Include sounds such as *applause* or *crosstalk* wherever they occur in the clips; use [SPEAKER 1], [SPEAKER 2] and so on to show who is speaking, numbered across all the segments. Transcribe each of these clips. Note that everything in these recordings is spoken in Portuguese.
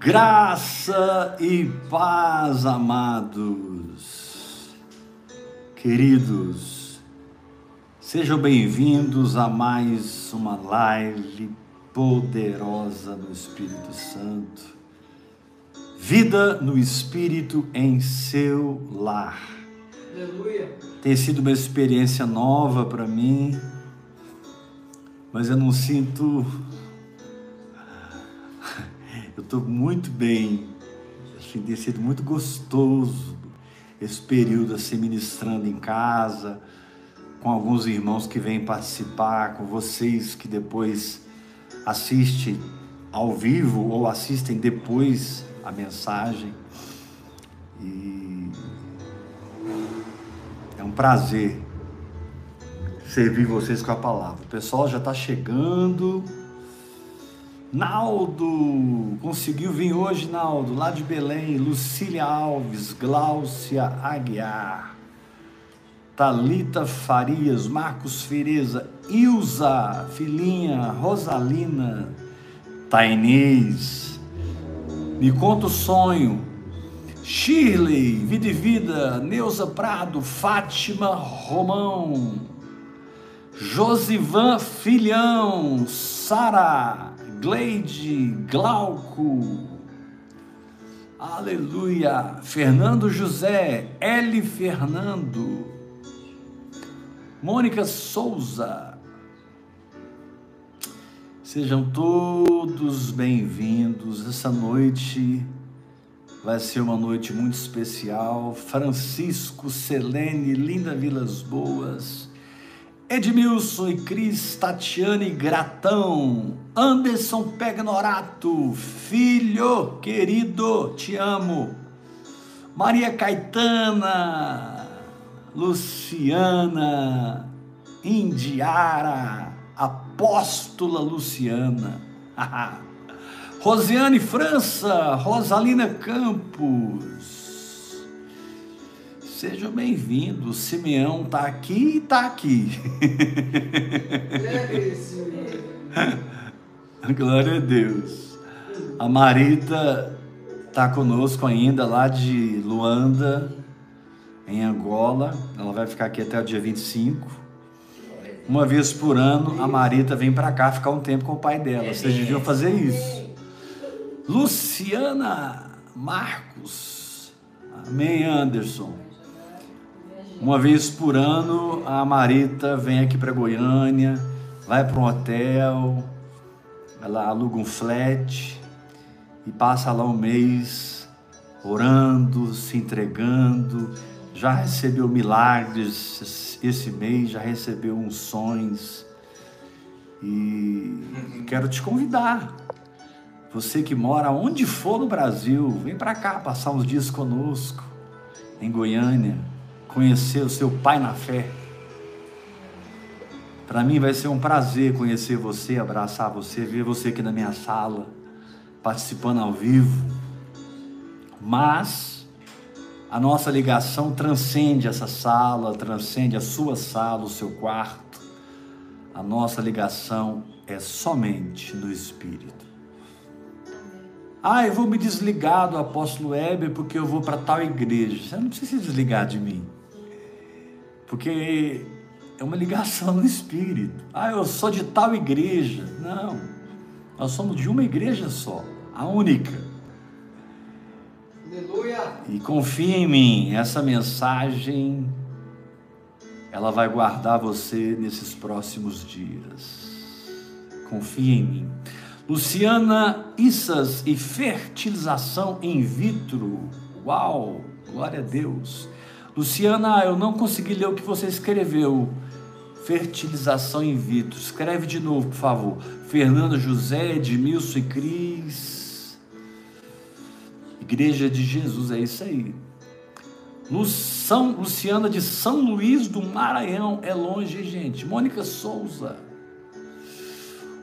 [SPEAKER 1] Graça e paz, amados, queridos, sejam bem-vindos a mais uma live poderosa no Espírito Santo. Vida no Espírito em seu lar. Aleluia. Tem sido uma experiência nova para mim, mas eu não sinto eu estou muito bem. Assim, tem sido muito gostoso esse período assim ministrando em casa, com alguns irmãos que vêm participar, com vocês que depois assistem ao vivo ou assistem depois a mensagem. E é um prazer servir vocês com a palavra. O pessoal já está chegando. Naldo, conseguiu vir hoje, Naldo, lá de Belém. Lucília Alves, Gláucia Aguiar, Talita Farias, Marcos Fereza, Ilza, Filhinha, Rosalina, Tainês, Me Conta o Sonho, Shirley, Vida e Vida, Neuza Prado, Fátima Romão, Josivan Filhão, Sara, Gleide, Glauco, aleluia, Fernando José, L. Fernando, Mônica Souza, sejam todos bem-vindos. Essa noite vai ser uma noite muito especial. Francisco, Selene, Linda Vilas Boas, Edmilson e Cris Tatiane Gratão, Anderson Pegnorato, filho querido, te amo. Maria Caetana, Luciana, Indiara, Apóstola Luciana, *laughs* Rosiane França, Rosalina Campos, Sejam bem-vindos. Simeão está aqui e está aqui. *laughs* Glória a Deus. A Marita está conosco ainda lá de Luanda, em Angola. Ela vai ficar aqui até o dia 25. Uma vez por ano, a Marita vem para cá ficar um tempo com o pai dela. Vocês deviam fazer isso. Luciana Marcos. Amém, Anderson. Uma vez por ano, a Marita vem aqui para Goiânia, vai para um hotel, ela aluga um flat e passa lá um mês orando, se entregando. Já recebeu milagres esse mês, já recebeu unções. E quero te convidar. Você que mora onde for no Brasil, vem para cá passar uns dias conosco, em Goiânia conhecer o seu pai na fé. Para mim vai ser um prazer conhecer você, abraçar você, ver você aqui na minha sala, participando ao vivo. Mas a nossa ligação transcende essa sala, transcende a sua sala, o seu quarto. A nossa ligação é somente no Espírito. Ah, eu vou me desligar do apóstolo Heber porque eu vou para tal igreja. Você não precisa se desligar de mim porque é uma ligação no espírito. Ah, eu sou de tal igreja. Não, nós somos de uma igreja só, a única. Aleluia. E confia em mim, essa mensagem ela vai guardar você nesses próximos dias. Confia em mim. Luciana Issas e fertilização in vitro. Uau, glória a Deus. Luciana, eu não consegui ler o que você escreveu. Fertilização in vitro. Escreve de novo, por favor. Fernanda José, Edmilson e Cris. Igreja de Jesus, é isso aí. São Luciana de São Luís do Maranhão. É longe, gente. Mônica Souza.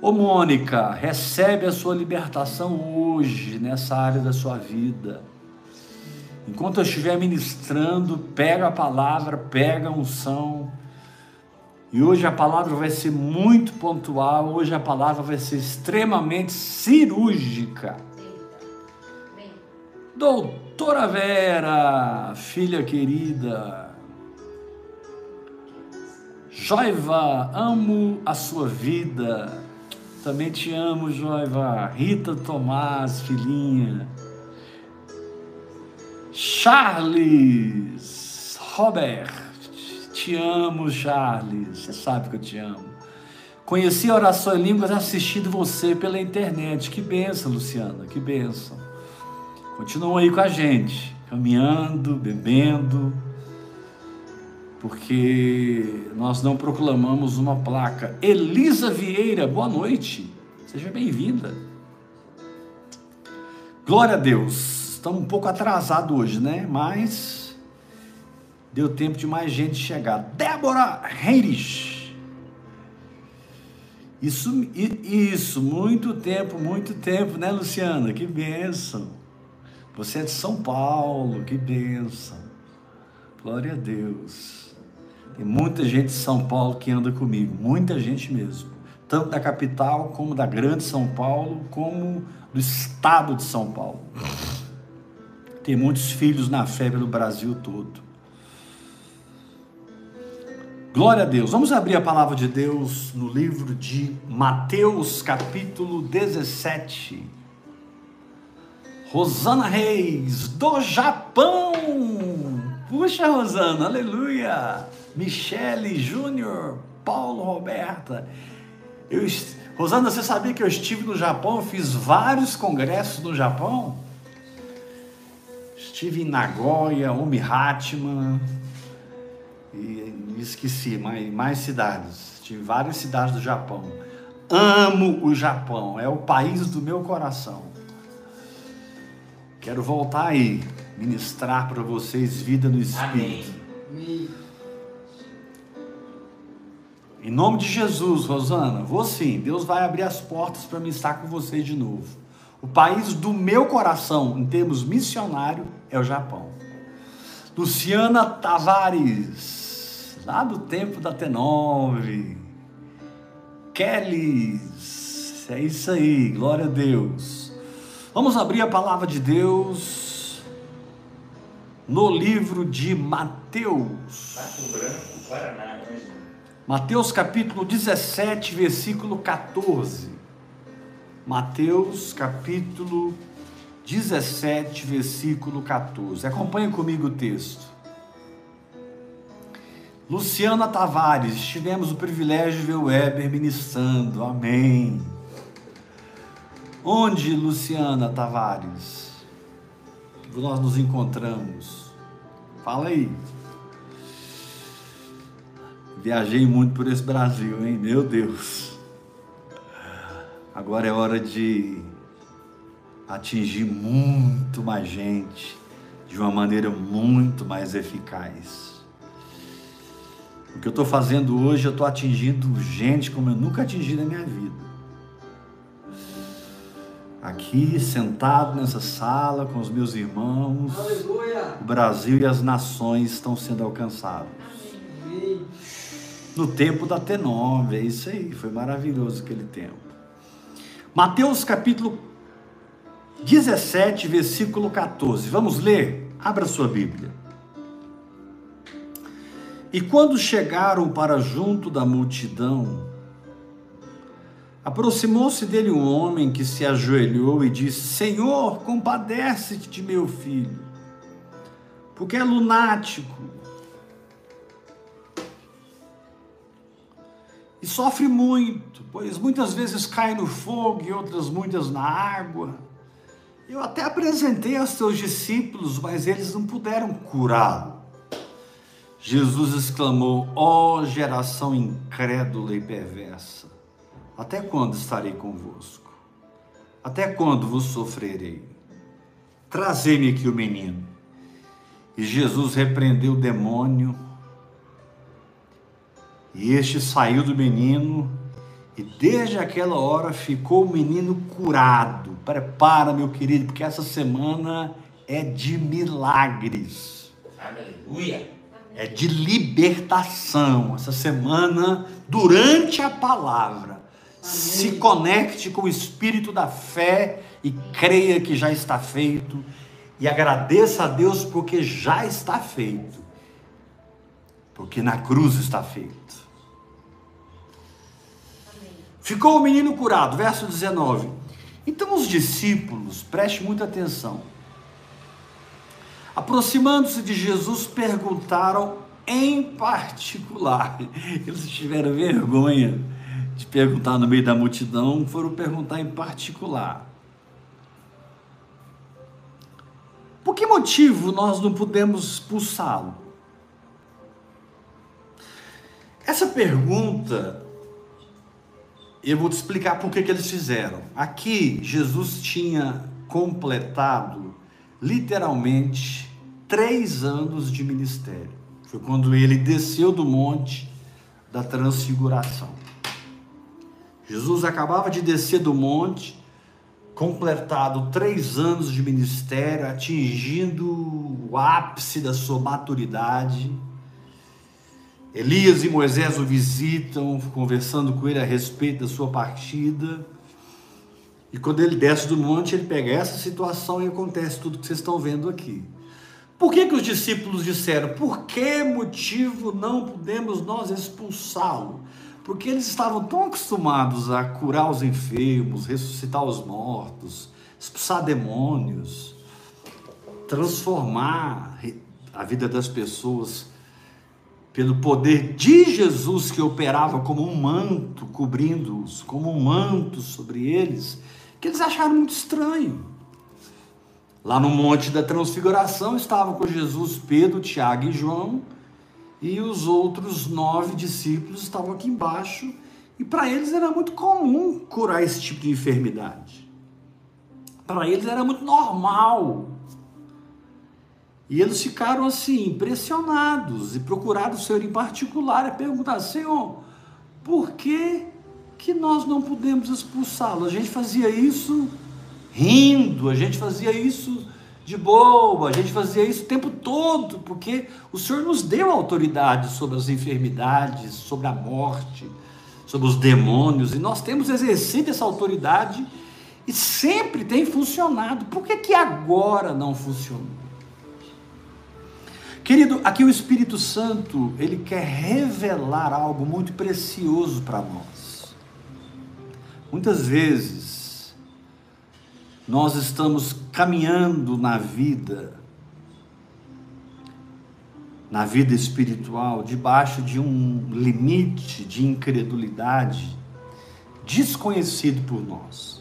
[SPEAKER 1] Ô Mônica, recebe a sua libertação hoje, nessa área da sua vida. Enquanto eu estiver ministrando, pega a palavra, pega a unção. E hoje a palavra vai ser muito pontual, hoje a palavra vai ser extremamente cirúrgica. Doutora Vera, filha querida. Joiva, amo a sua vida. Também te amo, Joiva. Rita Tomás, filhinha. Charles, Robert, te amo, Charles. Você sabe que eu te amo. Conheci a oração em línguas assistindo você pela internet. Que benção, Luciana, que benção. Continua aí com a gente, caminhando, bebendo, porque nós não proclamamos uma placa. Elisa Vieira, boa noite. Seja bem-vinda. Glória a Deus. Estamos um pouco atrasados hoje, né? Mas deu tempo de mais gente chegar. Débora Reis. Isso, isso, muito tempo, muito tempo, né, Luciana? Que benção. Você é de São Paulo, que benção. Glória a Deus. Tem muita gente de São Paulo que anda comigo, muita gente mesmo. Tanto da capital, como da grande São Paulo, como do estado de São Paulo. Tem muitos filhos na fé pelo Brasil todo. Glória a Deus. Vamos abrir a palavra de Deus no livro de Mateus, capítulo 17. Rosana Reis, do Japão. Puxa, Rosana, aleluia. Michele Júnior, Paulo Roberta. Eu, Rosana, você sabia que eu estive no Japão? Eu fiz vários congressos no Japão. Estive em Nagoya, Omihatma, e esqueci mais, mais cidades. Tive várias cidades do Japão. Amo o Japão, é o país do meu coração. Quero voltar aí, ministrar para vocês vida no Espírito. Amém. Em nome de Jesus, Rosana, vou sim. Deus vai abrir as portas para me estar com vocês de novo. O país do meu coração, em termos missionário, é o Japão. Luciana Tavares, lá do tempo da T9. Kelly, é isso aí, glória a Deus. Vamos abrir a palavra de Deus no livro de Mateus. Mateus capítulo 17, versículo 14. Mateus capítulo 17, versículo 14. Acompanhe comigo o texto. Luciana Tavares, tivemos o privilégio de ver o Weber ministrando, amém. Onde, Luciana Tavares, nós nos encontramos? Fala aí. Viajei muito por esse Brasil, hein? Meu Deus. Agora é hora de atingir muito mais gente de uma maneira muito mais eficaz. O que eu estou fazendo hoje, eu estou atingindo gente como eu nunca atingi na minha vida. Aqui, sentado nessa sala com os meus irmãos, Aleluia. o Brasil e as nações estão sendo alcançados. No tempo da T9, é isso aí, foi maravilhoso aquele tempo. Mateus capítulo 17, versículo 14. Vamos ler? Abra sua Bíblia. E quando chegaram para junto da multidão, aproximou-se dele um homem que se ajoelhou e disse: Senhor, compadece-te de meu filho, porque é lunático sofre muito, pois muitas vezes cai no fogo e outras muitas na água. Eu até apresentei aos teus discípulos, mas eles não puderam curá-lo. Jesus exclamou: Ó oh, geração incrédula e perversa, até quando estarei convosco? Até quando vos sofrerei? Trazei-me aqui o menino. E Jesus repreendeu o demônio e este saiu do menino, e desde aquela hora ficou o menino curado. Prepara, meu querido, porque essa semana é de milagres. Aleluia. É de libertação. Essa semana, durante a palavra, Amém. se conecte com o espírito da fé e creia que já está feito e agradeça a Deus porque já está feito. Porque na cruz está feito. Ficou o menino curado, verso 19. Então os discípulos, preste muita atenção, aproximando-se de Jesus, perguntaram em particular. *laughs* Eles tiveram vergonha de perguntar no meio da multidão, foram perguntar em particular. Por que motivo nós não podemos expulsá-lo? Essa pergunta eu vou te explicar por que, que eles fizeram. Aqui, Jesus tinha completado, literalmente, três anos de ministério. Foi quando ele desceu do monte da transfiguração. Jesus acabava de descer do monte, completado três anos de ministério, atingindo o ápice da sua maturidade Elias e Moisés o visitam, conversando com ele a respeito da sua partida. E quando ele desce do monte, ele pega essa situação e acontece tudo que vocês estão vendo aqui. Por que, que os discípulos disseram? Por que motivo não podemos nós expulsá-lo? Porque eles estavam tão acostumados a curar os enfermos, ressuscitar os mortos, expulsar demônios, transformar a vida das pessoas pelo poder de Jesus que operava como um manto cobrindo-os, como um manto sobre eles, que eles acharam muito estranho. Lá no Monte da Transfiguração estavam com Jesus Pedro, Tiago e João, e os outros nove discípulos estavam aqui embaixo, e para eles era muito comum curar esse tipo de enfermidade. Para eles era muito normal e eles ficaram assim, impressionados e procuraram o Senhor em particular e perguntaram: Senhor, por que, que nós não podemos expulsá-lo? A gente fazia isso rindo, a gente fazia isso de boa, a gente fazia isso o tempo todo, porque o Senhor nos deu autoridade sobre as enfermidades, sobre a morte, sobre os demônios, e nós temos exercido essa autoridade e sempre tem funcionado. Por que, que agora não funcionou? Querido, aqui o Espírito Santo, ele quer revelar algo muito precioso para nós. Muitas vezes, nós estamos caminhando na vida, na vida espiritual, debaixo de um limite de incredulidade desconhecido por nós.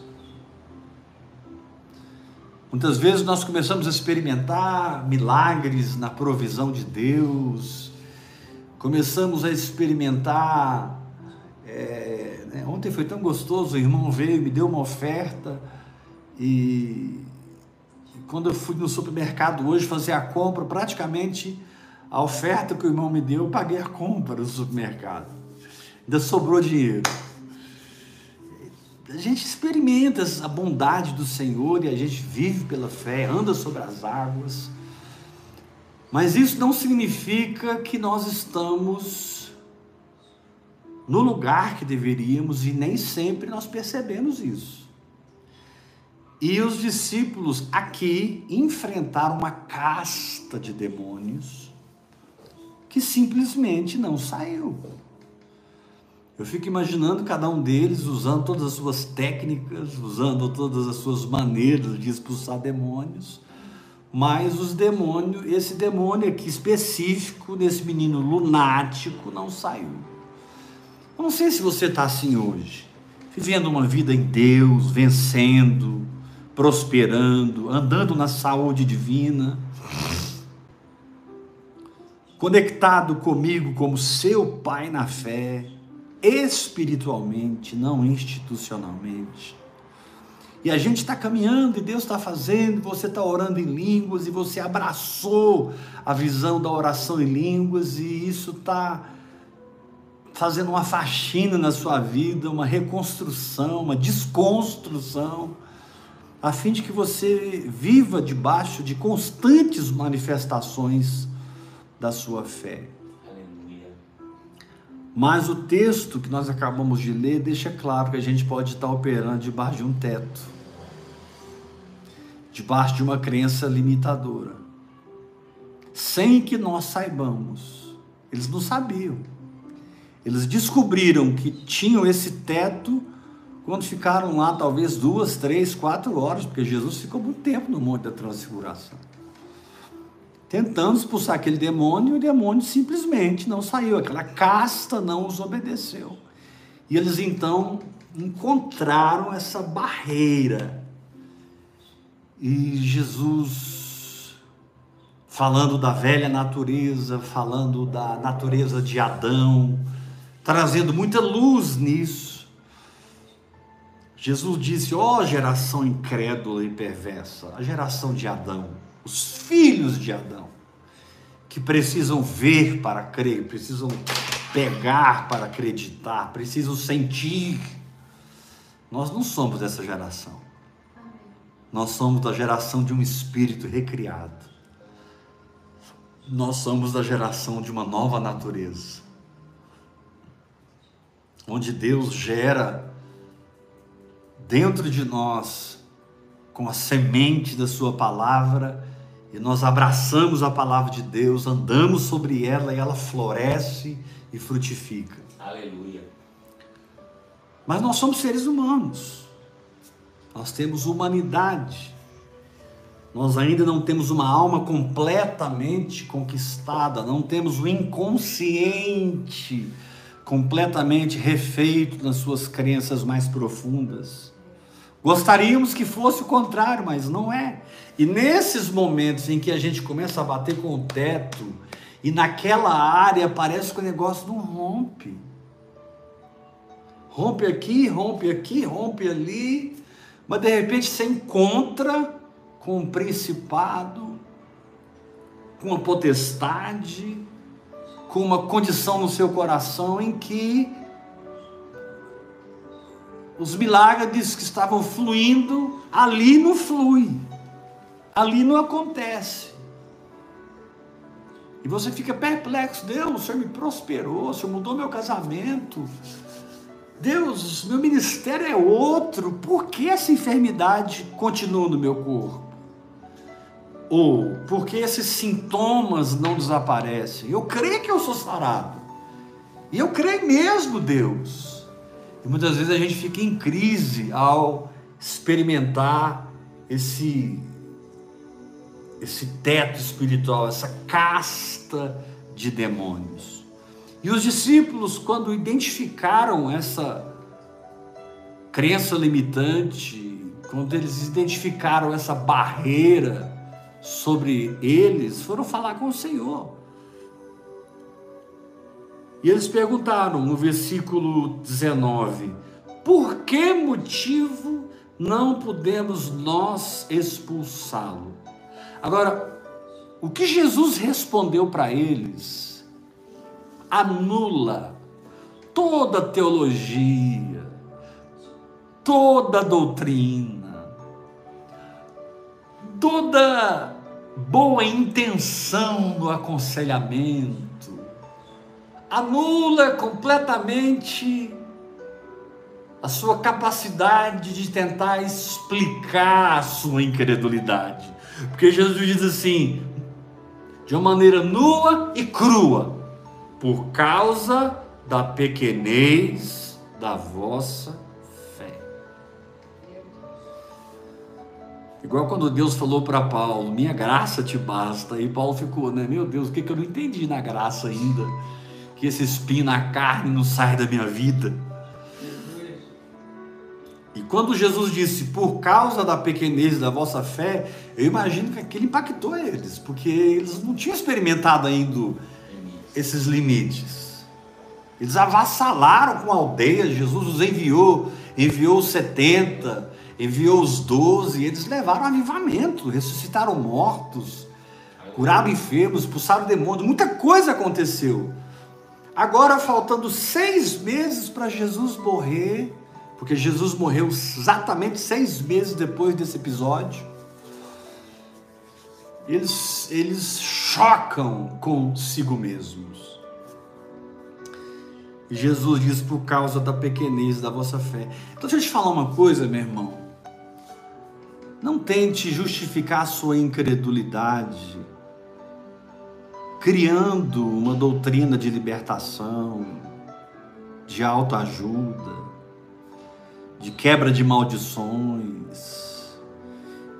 [SPEAKER 1] Muitas vezes nós começamos a experimentar milagres na provisão de Deus, começamos a experimentar. É, né? Ontem foi tão gostoso, o irmão veio, me deu uma oferta e, e quando eu fui no supermercado hoje fazer a compra, praticamente a oferta que o irmão me deu, eu paguei a compra do supermercado. Ainda sobrou dinheiro a gente experimenta a bondade do Senhor e a gente vive pela fé, anda sobre as águas. Mas isso não significa que nós estamos no lugar que deveríamos e nem sempre nós percebemos isso. E os discípulos aqui enfrentaram uma casta de demônios que simplesmente não saiu. Eu fico imaginando cada um deles usando todas as suas técnicas, usando todas as suas maneiras de expulsar demônios. Mas os demônios, esse demônio aqui específico, desse menino lunático, não saiu. Eu não sei se você está assim hoje, vivendo uma vida em Deus, vencendo, prosperando, andando na saúde divina, conectado comigo como seu Pai na fé espiritualmente, não institucionalmente. E a gente está caminhando e Deus está fazendo, você está orando em línguas e você abraçou a visão da oração em línguas e isso está fazendo uma faxina na sua vida, uma reconstrução, uma desconstrução, a fim de que você viva debaixo de constantes manifestações da sua fé. Mas o texto que nós acabamos de ler deixa claro que a gente pode estar operando debaixo de um teto, debaixo de uma crença limitadora, sem que nós saibamos. Eles não sabiam. Eles descobriram que tinham esse teto quando ficaram lá, talvez duas, três, quatro horas, porque Jesus ficou muito tempo no Monte da Transfiguração. Tentando expulsar aquele demônio, e o demônio simplesmente não saiu, aquela casta não os obedeceu. E eles então encontraram essa barreira e Jesus, falando da velha natureza, falando da natureza de Adão, trazendo muita luz nisso. Jesus disse: Ó oh, geração incrédula e perversa, a geração de Adão, os filhos de Adão, que precisam ver para crer, precisam pegar para acreditar, precisam sentir. Nós não somos dessa geração. Nós somos da geração de um espírito recriado. Nós somos da geração de uma nova natureza. Onde Deus gera dentro de nós com a semente da sua palavra e nós abraçamos a palavra de Deus, andamos sobre ela e ela floresce e frutifica.
[SPEAKER 2] Aleluia.
[SPEAKER 1] Mas nós somos seres humanos. Nós temos humanidade. Nós ainda não temos uma alma completamente conquistada, não temos o inconsciente completamente refeito nas suas crenças mais profundas. Gostaríamos que fosse o contrário, mas não é. E nesses momentos em que a gente começa a bater com o teto, e naquela área parece que o negócio não rompe. Rompe aqui, rompe aqui, rompe ali, mas de repente você encontra com um principado, com uma potestade, com uma condição no seu coração em que os milagres que estavam fluindo, ali não flui, ali não acontece. E você fica perplexo, Deus, o Senhor me prosperou, o Senhor mudou meu casamento, Deus, meu ministério é outro, por que essa enfermidade continua no meu corpo? Ou por que esses sintomas não desaparecem? Eu creio que eu sou sarado. E eu creio mesmo, Deus. E muitas vezes a gente fica em crise ao experimentar esse esse teto espiritual, essa casta de demônios. E os discípulos, quando identificaram essa crença limitante, quando eles identificaram essa barreira sobre eles, foram falar com o Senhor. E eles perguntaram no versículo 19: Por que motivo não podemos nós expulsá-lo? Agora, o que Jesus respondeu para eles anula toda teologia, toda doutrina, toda boa intenção no aconselhamento, anula completamente a sua capacidade de tentar explicar a sua incredulidade. Porque Jesus diz assim, de uma maneira nua e crua: por causa da pequenez da vossa fé. Igual quando Deus falou para Paulo, minha graça te basta, e Paulo ficou, né? Meu Deus, o que, que eu não entendi na graça ainda? Que esse espinho na carne não sai da minha vida. E quando Jesus disse, por causa da pequenez da vossa fé, eu imagino que aquilo impactou eles, porque eles não tinham experimentado ainda esses limites. Eles avassalaram com a aldeia, Jesus os enviou, enviou os 70, enviou os 12, e eles levaram avivamento, ressuscitaram mortos, curaram enfermos, expulsaram demônios, muita coisa aconteceu. Agora, faltando seis meses para Jesus morrer, porque Jesus morreu exatamente seis meses depois desse episódio, eles, eles chocam consigo mesmos. Jesus diz por causa da pequenez da vossa fé. Então deixa eu te falar uma coisa, meu irmão. Não tente justificar a sua incredulidade criando uma doutrina de libertação, de autoajuda, de quebra de maldições,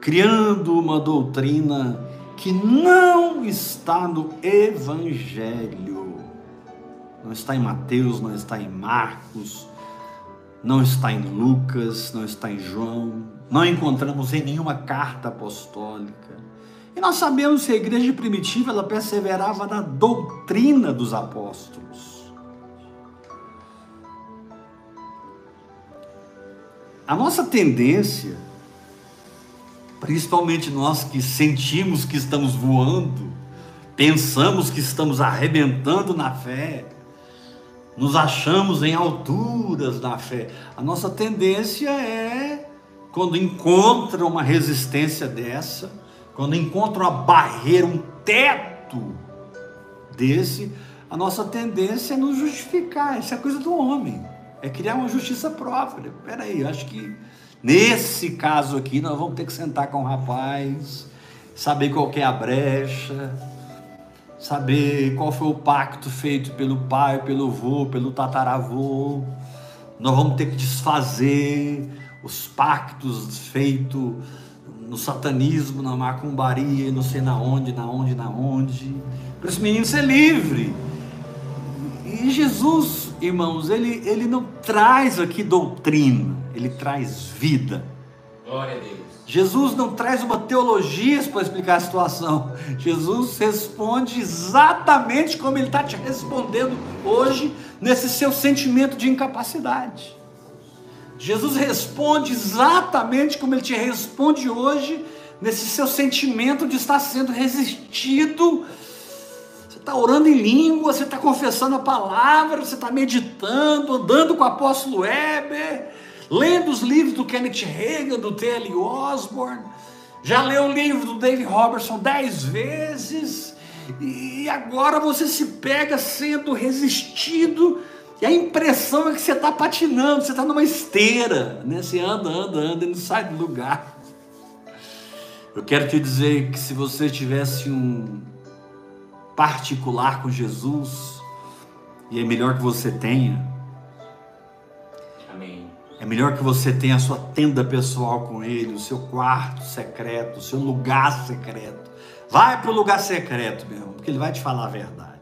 [SPEAKER 1] criando uma doutrina que não está no Evangelho, não está em Mateus, não está em Marcos, não está em Lucas, não está em João, não encontramos em nenhuma carta apostólica. E nós sabemos que a igreja primitiva ela perseverava na doutrina dos apóstolos. A nossa tendência, principalmente nós que sentimos que estamos voando, pensamos que estamos arrebentando na fé, nos achamos em alturas na fé. A nossa tendência é, quando encontra uma resistência dessa, quando encontra uma barreira, um teto desse, a nossa tendência é nos justificar. Isso é coisa do homem. É criar uma justiça própria. Peraí, acho que nesse caso aqui nós vamos ter que sentar com o rapaz, saber qual é a brecha, saber qual foi o pacto feito pelo pai, pelo avô, pelo tataravô. Nós vamos ter que desfazer os pactos feitos no satanismo, na macumbaria, não sei na onde, na onde, na onde. Para esse menino ser livre. E Jesus, irmãos, ele, ele não traz aqui doutrina, ele traz vida.
[SPEAKER 2] Glória a Deus.
[SPEAKER 1] Jesus não traz uma teologia para explicar a situação. Jesus responde exatamente como ele está te respondendo hoje, nesse seu sentimento de incapacidade. Jesus responde exatamente como ele te responde hoje, nesse seu sentimento de estar sendo resistido. Você está orando em língua, você está confessando a palavra, você está meditando, andando com o apóstolo Weber, lendo os livros do Kenneth Reagan, do T.L. Osborne, já leu o livro do David Robertson dez vezes, e agora você se pega sendo resistido e a impressão é que você está patinando, você está numa esteira, né? Você anda, anda, anda e não sai do lugar. Eu quero te dizer que se você tivesse um particular com Jesus, e é melhor que você tenha,
[SPEAKER 2] Amém.
[SPEAKER 1] é melhor que você tenha a sua tenda pessoal com Ele, o seu quarto secreto, o seu lugar secreto. Vai para o lugar secreto, meu irmão, porque Ele vai te falar a verdade.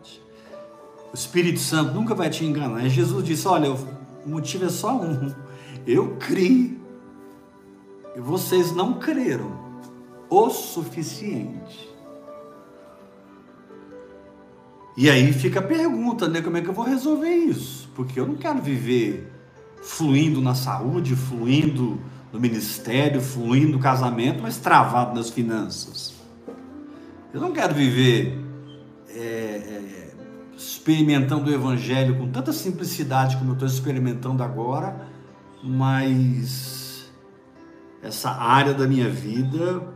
[SPEAKER 1] O Espírito Santo nunca vai te enganar. Jesus disse: Olha, o motivo é só um. Eu criei. E vocês não creram o suficiente. E aí fica a pergunta, né? Como é que eu vou resolver isso? Porque eu não quero viver fluindo na saúde, fluindo no ministério, fluindo no casamento, mas travado nas finanças. Eu não quero viver é, é, experimentando o Evangelho com tanta simplicidade como eu estou experimentando agora, mas essa área da minha vida,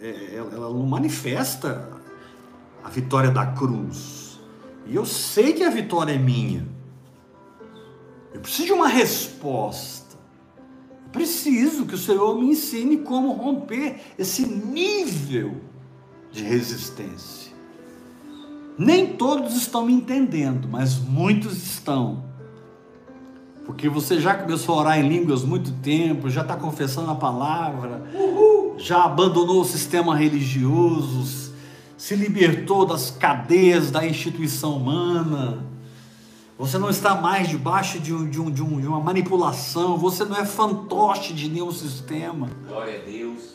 [SPEAKER 1] é, ela não manifesta a vitória da cruz. E eu sei que a vitória é minha. Eu preciso de uma resposta. Eu preciso que o Senhor me ensine como romper esse nível de resistência. Nem todos estão me entendendo, mas muitos estão. Porque você já começou a orar em línguas muito tempo, já está confessando a palavra, Uhul. já abandonou o sistema religioso, se libertou das cadeias da instituição humana. Você não está mais debaixo de, um, de, um, de, um, de uma manipulação, você não é fantoche de nenhum sistema.
[SPEAKER 2] Glória a Deus.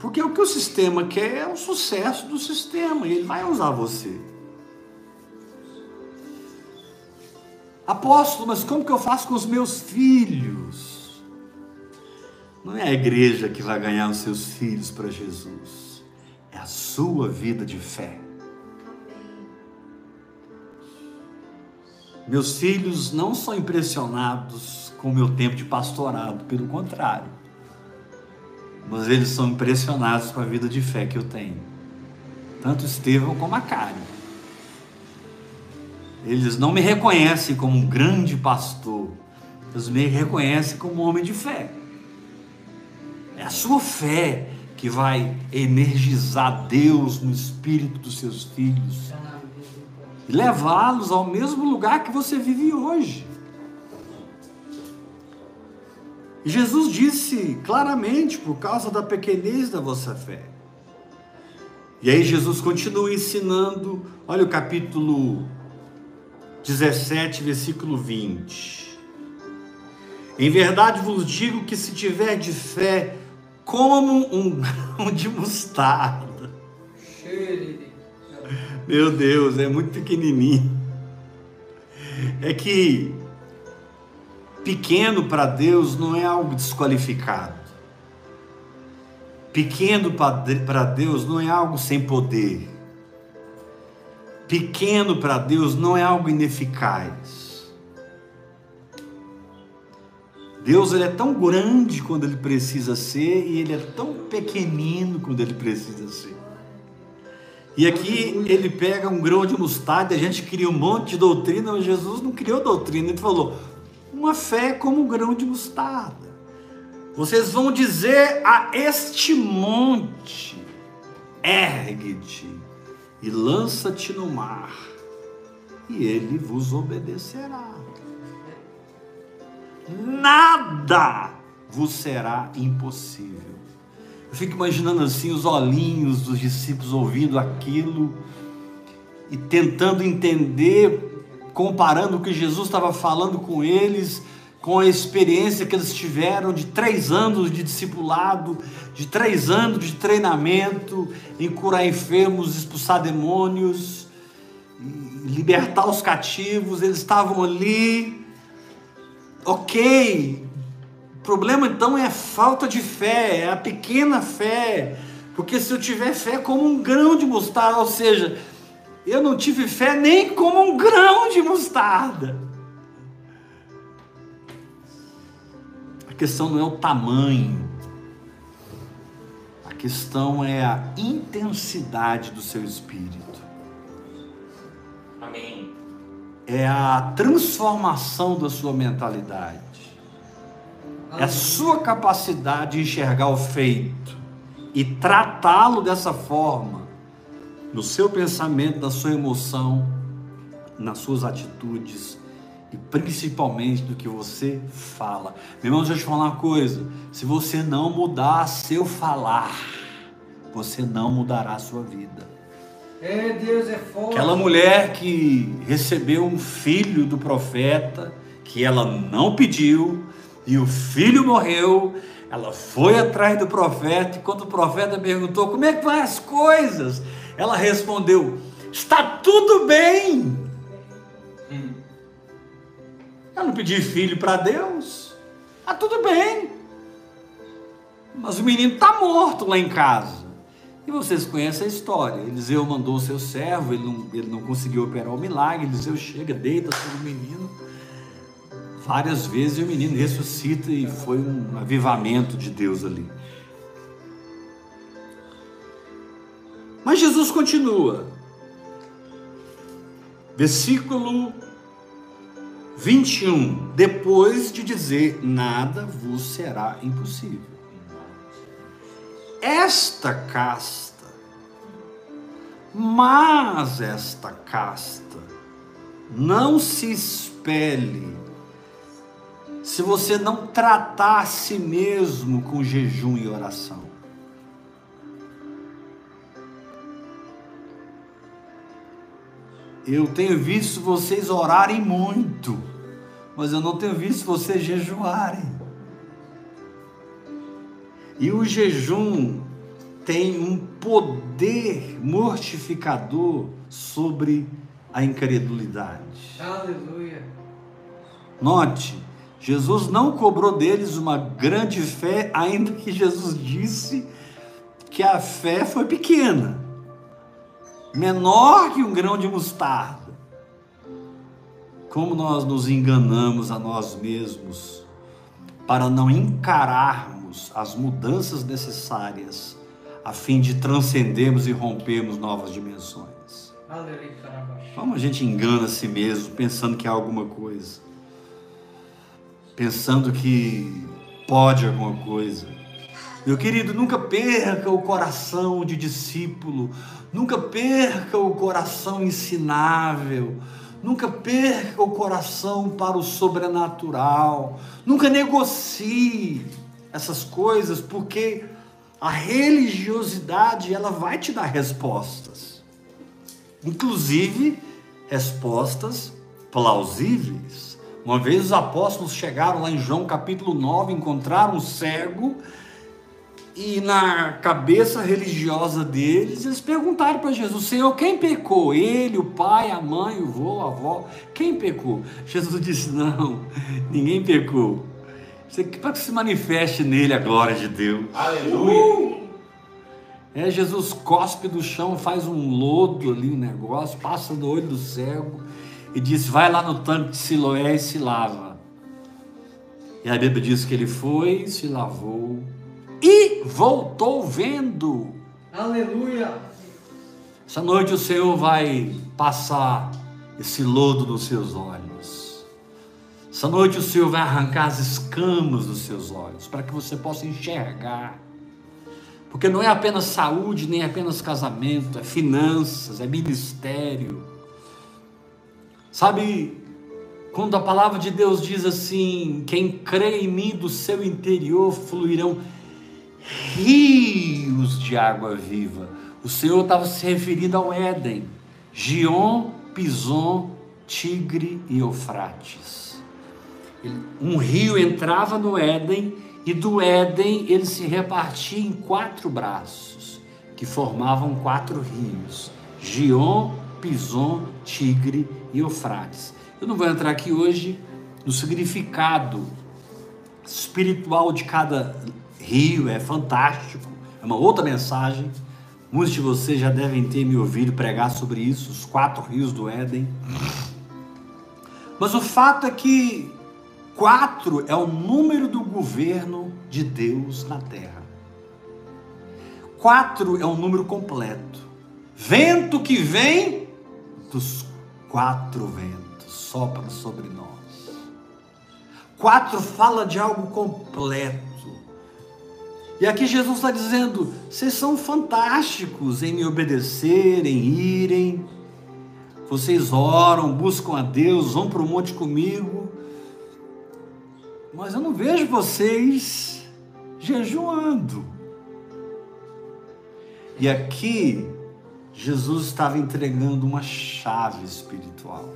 [SPEAKER 1] Porque o que o sistema quer é o sucesso do sistema e ele vai usar você. Apóstolo, mas como que eu faço com os meus filhos? Não é a igreja que vai ganhar os seus filhos para Jesus, é a sua vida de fé. Meus filhos não são impressionados com o meu tempo de pastorado, pelo contrário mas eles são impressionados com a vida de fé que eu tenho. Tanto Estevão como a Karen. Eles não me reconhecem como um grande pastor, eles me reconhecem como um homem de fé. É a sua fé que vai energizar Deus no espírito dos seus filhos e levá-los ao mesmo lugar que você vive hoje. Jesus disse claramente, por causa da pequenez da vossa fé. E aí Jesus continua ensinando, olha o capítulo 17, versículo 20. Em verdade vos digo que se tiver de fé como um grão de mostarda. Meu Deus, é muito pequenininho. É que pequeno para Deus não é algo desqualificado. Pequeno para Deus não é algo sem poder. Pequeno para Deus não é algo ineficaz. Deus ele é tão grande quando ele precisa ser e ele é tão pequenino quando ele precisa ser. E aqui ele pega um grão de mostarda, a gente cria um monte de doutrina, mas Jesus não criou doutrina, ele falou: uma fé como um grão de mostarda. Vocês vão dizer a este monte: ergue-te e lança-te no mar, e ele vos obedecerá. Nada vos será impossível. Eu fico imaginando assim os olhinhos dos discípulos ouvindo aquilo e tentando entender, comparando o que Jesus estava falando com eles com a experiência que eles tiveram de três anos de discipulado, de três anos de treinamento em curar enfermos, expulsar demônios, libertar os cativos, eles estavam ali, ok. O problema então é a falta de fé, é a pequena fé, porque se eu tiver fé como um grão de mostarda, ou seja, eu não tive fé nem como um grão de mostarda. questão não é o tamanho, a questão é a intensidade do seu espírito.
[SPEAKER 2] Amém.
[SPEAKER 1] É a transformação da sua mentalidade. É a sua capacidade de enxergar o feito e tratá-lo dessa forma no seu pensamento, na sua emoção, nas suas atitudes, e principalmente do que você fala. Meu irmão, deixa eu te falar uma coisa: se você não mudar seu falar, você não mudará a sua vida.
[SPEAKER 3] É, Deus é forte.
[SPEAKER 1] Aquela mulher que recebeu um filho do profeta, que ela não pediu, e o filho morreu, ela foi atrás do profeta, e quando o profeta perguntou como é que vai as coisas, ela respondeu: está tudo bem. Eu não pedi filho para Deus. Ah, tudo bem. Mas o menino está morto lá em casa. E vocês conhecem a história. Eliseu mandou o seu servo, ele não, ele não conseguiu operar o milagre. Eliseu chega, deita sobre o menino. Várias vezes o menino ressuscita e foi um avivamento de Deus ali. Mas Jesus continua. Versículo 21. Depois de dizer: Nada vos será impossível. Esta casta, mas esta casta, não se espelhe se você não tratar a si mesmo com jejum e oração. Eu tenho visto vocês orarem muito mas eu não tenho visto vocês jejuarem. E o jejum tem um poder mortificador sobre a incredulidade.
[SPEAKER 3] Aleluia.
[SPEAKER 1] Note, Jesus não cobrou deles uma grande fé, ainda que Jesus disse que a fé foi pequena, menor que um grão de mostarda. Como nós nos enganamos a nós mesmos para não encararmos as mudanças necessárias a fim de transcendermos e rompermos novas dimensões. Como a gente engana a si mesmo pensando que é alguma coisa, pensando que pode alguma coisa. Meu querido, nunca perca o coração de discípulo, nunca perca o coração ensinável, nunca perca o coração para o sobrenatural, nunca negocie essas coisas, porque a religiosidade ela vai te dar respostas, inclusive respostas plausíveis. Uma vez os apóstolos chegaram lá em João capítulo 9, encontraram um cego e na cabeça religiosa deles, eles perguntaram para Jesus: Senhor, quem pecou? Ele, o pai, a mãe, o vô, a avó? Quem pecou? Jesus disse: *laughs* Não, ninguém pecou. Para que se manifeste nele a glória de Deus.
[SPEAKER 2] Aleluia.
[SPEAKER 1] É, Jesus cospe do chão, faz um lodo ali, um negócio, passa no olho do cego e diz: Vai lá no tanque de Siloé e se lava. E a Bíblia diz que ele foi, se lavou e voltou vendo.
[SPEAKER 3] Aleluia.
[SPEAKER 1] Essa noite o Senhor vai passar esse lodo nos seus olhos. Essa noite o Senhor vai arrancar as escamas dos seus olhos, para que você possa enxergar. Porque não é apenas saúde, nem apenas casamento, é finanças, é ministério. Sabe, quando a palavra de Deus diz assim: quem crê em mim do seu interior fluirão rios de água viva. O Senhor estava se referindo ao Éden, Gion, Pison, Tigre e Eufrates. Um rio entrava no Éden e do Éden ele se repartia em quatro braços, que formavam quatro rios: Gion, Pison, Tigre e Eufrates. Eu não vou entrar aqui hoje no significado espiritual de cada rio, é fantástico, é uma outra mensagem. Muitos de vocês já devem ter me ouvido pregar sobre isso, os quatro rios do Éden. Mas o fato é que quatro é o número do governo de Deus na terra. Quatro é um número completo. Vento que vem dos quatro ventos sopra sobre nós. Quatro fala de algo completo. E aqui Jesus está dizendo: vocês são fantásticos em me obedecerem, irem. Vocês oram, buscam a Deus, vão para o monte comigo. Mas eu não vejo vocês jejuando. E aqui, Jesus estava entregando uma chave espiritual.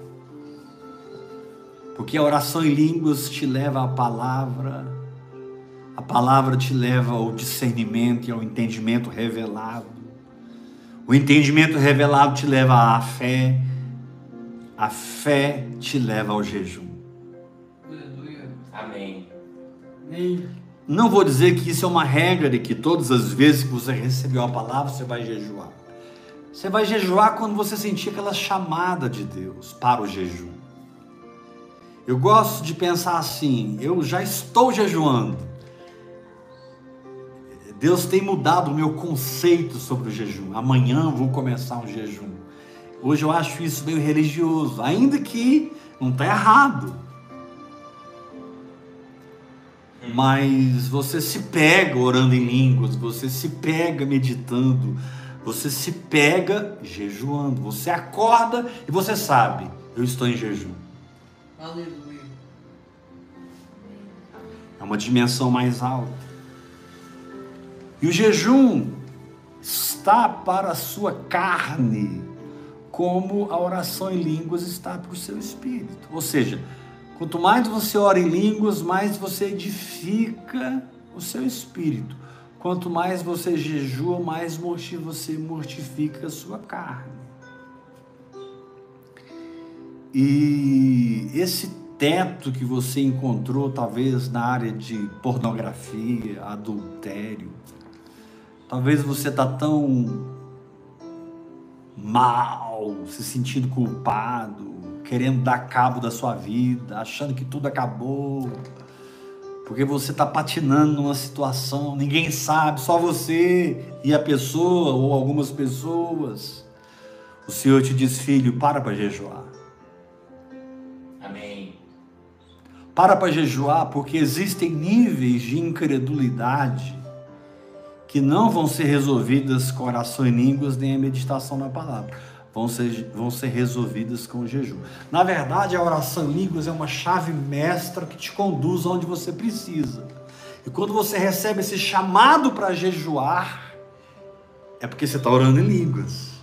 [SPEAKER 1] Porque a oração em línguas te leva à palavra a palavra te leva ao discernimento e ao entendimento revelado. O entendimento revelado te leva à fé. A fé te leva ao jejum.
[SPEAKER 3] Aleluia.
[SPEAKER 2] Amém.
[SPEAKER 3] Amém.
[SPEAKER 1] Não vou dizer que isso é uma regra de que todas as vezes que você recebeu a palavra você vai jejuar. Você vai jejuar quando você sentir aquela chamada de Deus para o jejum. Eu gosto de pensar assim: eu já estou jejuando. Deus tem mudado o meu conceito sobre o jejum. Amanhã vou começar um jejum. Hoje eu acho isso meio religioso, ainda que não está errado. Mas você se pega orando em línguas, você se pega meditando, você se pega jejuando. Você acorda e você sabe, eu estou em jejum.
[SPEAKER 3] Aleluia.
[SPEAKER 1] É uma dimensão mais alta. E o jejum está para a sua carne, como a oração em línguas está para o seu espírito. Ou seja, quanto mais você ora em línguas, mais você edifica o seu espírito. Quanto mais você jejua, mais você mortifica a sua carne. E esse teto que você encontrou, talvez na área de pornografia, adultério, Talvez você está tão mal, se sentindo culpado, querendo dar cabo da sua vida, achando que tudo acabou, porque você está patinando numa situação, ninguém sabe, só você e a pessoa ou algumas pessoas. O Senhor te diz, filho, para para jejuar.
[SPEAKER 2] Amém.
[SPEAKER 1] Para para jejuar, porque existem níveis de incredulidade que não vão ser resolvidas com oração em línguas nem a meditação na palavra. Vão ser, vão ser resolvidas com jejum. Na verdade, a oração em línguas é uma chave mestra que te conduz aonde você precisa. E quando você recebe esse chamado para jejuar, é porque você está orando em línguas.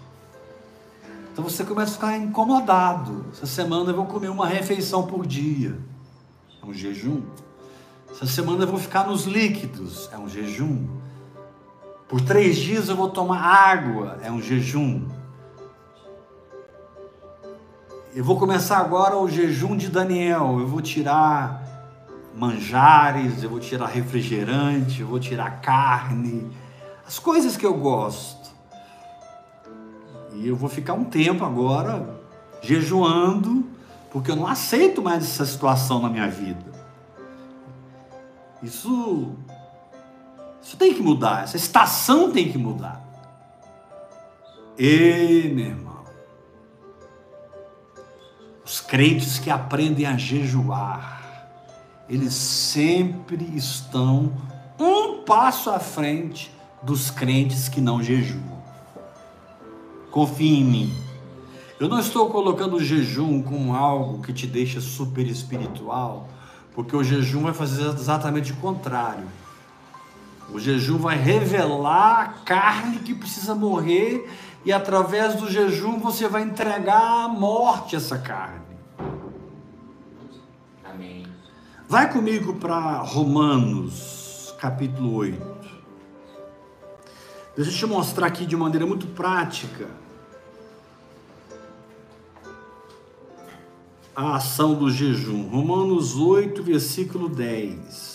[SPEAKER 1] Então você começa a ficar incomodado. Essa semana eu vou comer uma refeição por dia. É um jejum. Essa semana eu vou ficar nos líquidos. É um jejum. Por três dias eu vou tomar água. É um jejum. Eu vou começar agora o jejum de Daniel. Eu vou tirar manjares, eu vou tirar refrigerante, eu vou tirar carne, as coisas que eu gosto. E eu vou ficar um tempo agora jejuando, porque eu não aceito mais essa situação na minha vida. Isso, isso tem que mudar, essa estação tem que mudar. E, meu irmão, os crentes que aprendem a jejuar, eles sempre estão um passo à frente dos crentes que não jejuam. Confie em mim. Eu não estou colocando o jejum como algo que te deixa super espiritual, porque o jejum vai fazer exatamente o contrário. O jejum vai revelar a carne que precisa morrer e através do jejum você vai entregar à morte essa carne.
[SPEAKER 2] Amém.
[SPEAKER 1] Vai comigo para Romanos, capítulo 8. Deixa eu te mostrar aqui de maneira muito prática a ação do jejum. Romanos 8, versículo 10.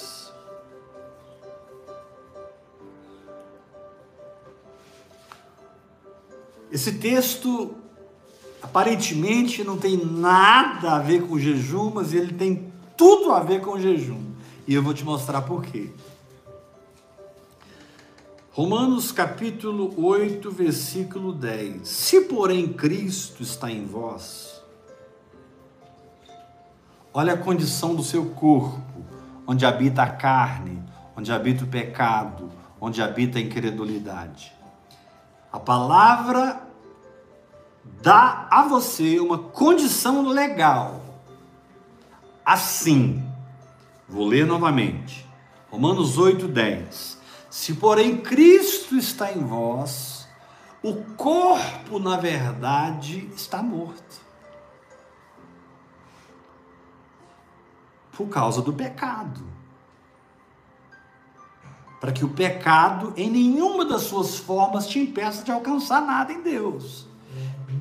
[SPEAKER 1] Esse texto aparentemente não tem nada a ver com jejum, mas ele tem tudo a ver com jejum. E eu vou te mostrar por quê. Romanos capítulo 8, versículo 10. Se porém Cristo está em vós, olha a condição do seu corpo, onde habita a carne, onde habita o pecado, onde habita a incredulidade. A palavra dá a você uma condição legal. Assim, vou ler novamente. Romanos 8, 10. Se, porém, Cristo está em vós, o corpo, na verdade, está morto. Por causa do pecado. Para que o pecado, em nenhuma das suas formas, te impeça de alcançar nada em Deus.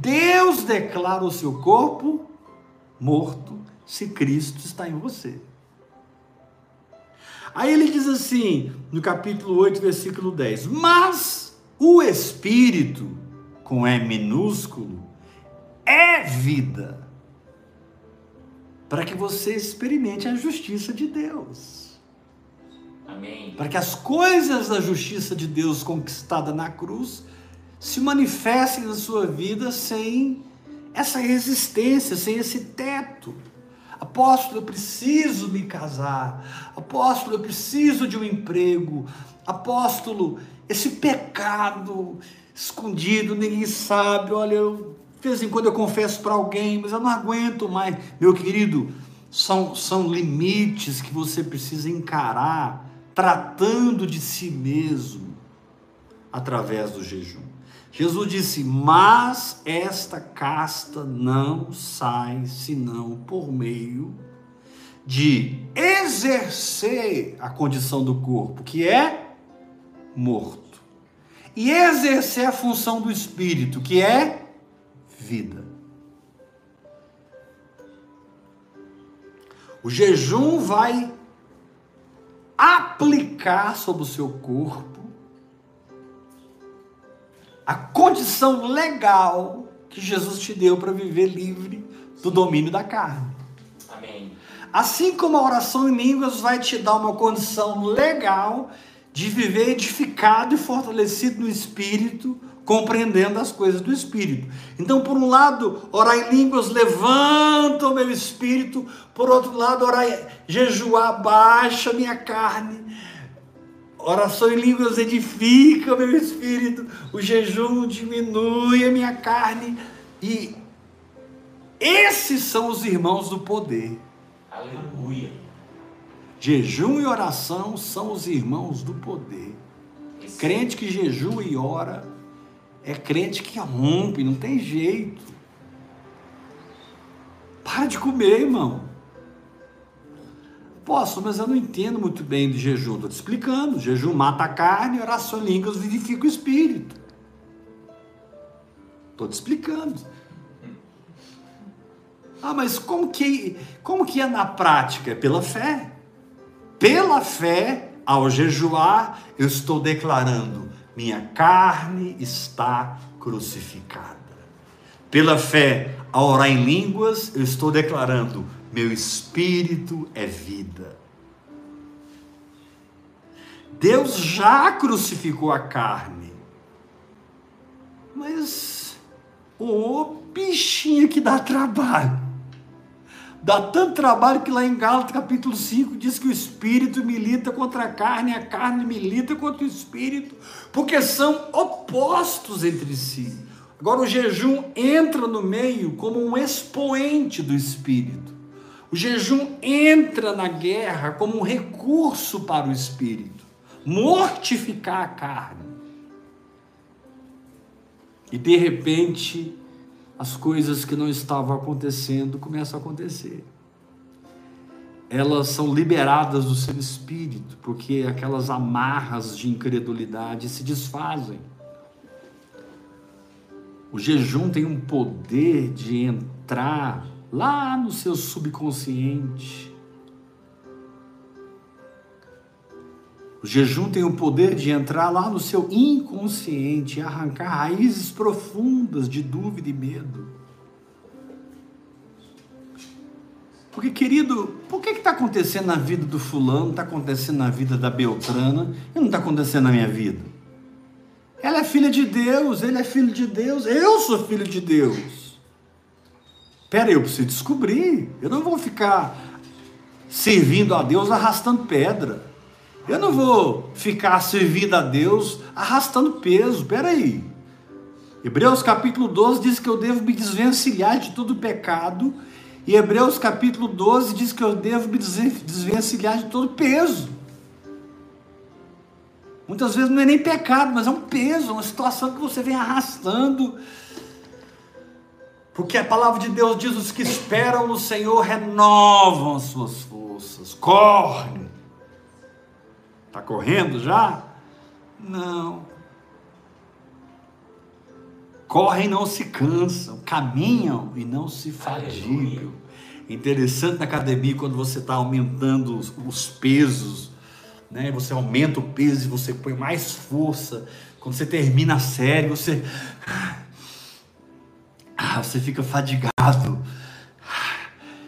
[SPEAKER 1] Deus declara o seu corpo morto se Cristo está em você. Aí ele diz assim, no capítulo 8, versículo 10: Mas o Espírito, com E minúsculo, é vida, para que você experimente a justiça de Deus.
[SPEAKER 2] Amém.
[SPEAKER 1] Para que as coisas da justiça de Deus conquistada na cruz se manifestem na sua vida sem essa resistência, sem esse teto. Apóstolo, eu preciso me casar. Apóstolo, eu preciso de um emprego. Apóstolo, esse pecado escondido, ninguém sabe. Olha, eu, de vez em quando eu confesso para alguém, mas eu não aguento mais. Meu querido, são, são limites que você precisa encarar, tratando de si mesmo através do jejum. Jesus disse: Mas esta casta não sai senão por meio de exercer a condição do corpo, que é morto, e exercer a função do espírito, que é vida. O jejum vai aplicar sobre o seu corpo a condição legal que Jesus te deu para viver livre do domínio da carne.
[SPEAKER 2] Amém.
[SPEAKER 1] Assim como a oração em línguas vai te dar uma condição legal de viver edificado e fortalecido no espírito, compreendendo as coisas do espírito. Então, por um lado, orar em línguas levanta o meu espírito, por outro lado, orar jejuar baixa a minha carne oração em línguas edifica o meu espírito, o jejum diminui a minha carne. E esses são os irmãos do poder.
[SPEAKER 2] Aleluia.
[SPEAKER 1] Jejum e oração são os irmãos do poder.
[SPEAKER 2] Esse-
[SPEAKER 1] Crente que jejua e ora é crente que rompe, não tem jeito. Para de comer, irmão. Posso, mas eu não entendo muito bem de jejum. Estou te explicando. Jejum mata a carne, oração em línguas vivifica o espírito. Estou te explicando. Ah, mas como que, como que é na prática? É pela fé. Pela fé, ao jejuar, eu estou declarando: minha carne está crucificada. Pela fé, ao orar em línguas, eu estou declarando: meu espírito é vida. Deus já crucificou a carne. Mas, ô bichinha que dá trabalho. Dá tanto trabalho que lá em Gálatas capítulo 5 diz que o espírito milita contra a carne, a carne milita contra o espírito, porque são opostos entre si. Agora o jejum entra no meio como um expoente do espírito. O jejum entra na guerra como um recurso para o espírito, mortificar a carne. E de repente, as coisas que não estavam acontecendo começam a acontecer. Elas são liberadas do seu espírito, porque aquelas amarras de incredulidade se desfazem. O jejum tem um poder de entrar lá no seu subconsciente. O jejum tem o poder de entrar lá no seu inconsciente e arrancar raízes profundas de dúvida e medo. Porque, querido, por que está acontecendo na vida do fulano, está acontecendo na vida da Beltrana e não está acontecendo na minha vida? Ela é filha de Deus, ele é filho de Deus, eu sou filho de Deus. Pera, eu preciso descobrir. Eu não vou ficar servindo a Deus arrastando pedra. Eu não vou ficar servindo a Deus arrastando peso. Pera aí. Hebreus capítulo 12 diz que eu devo me desvencilhar de todo pecado. E Hebreus capítulo 12 diz que eu devo me desven- desvencilhar de todo peso. Muitas vezes não é nem pecado, mas é um peso, uma situação que você vem arrastando. Porque a palavra de Deus diz: os que esperam no Senhor renovam as suas forças, correm. Está correndo já? Não. Correm e não se cansam, caminham e não se fadigam. Interessante na academia quando você está aumentando os, os pesos, né? Você aumenta o peso e você põe mais força. Quando você termina a série, você você fica fadigado.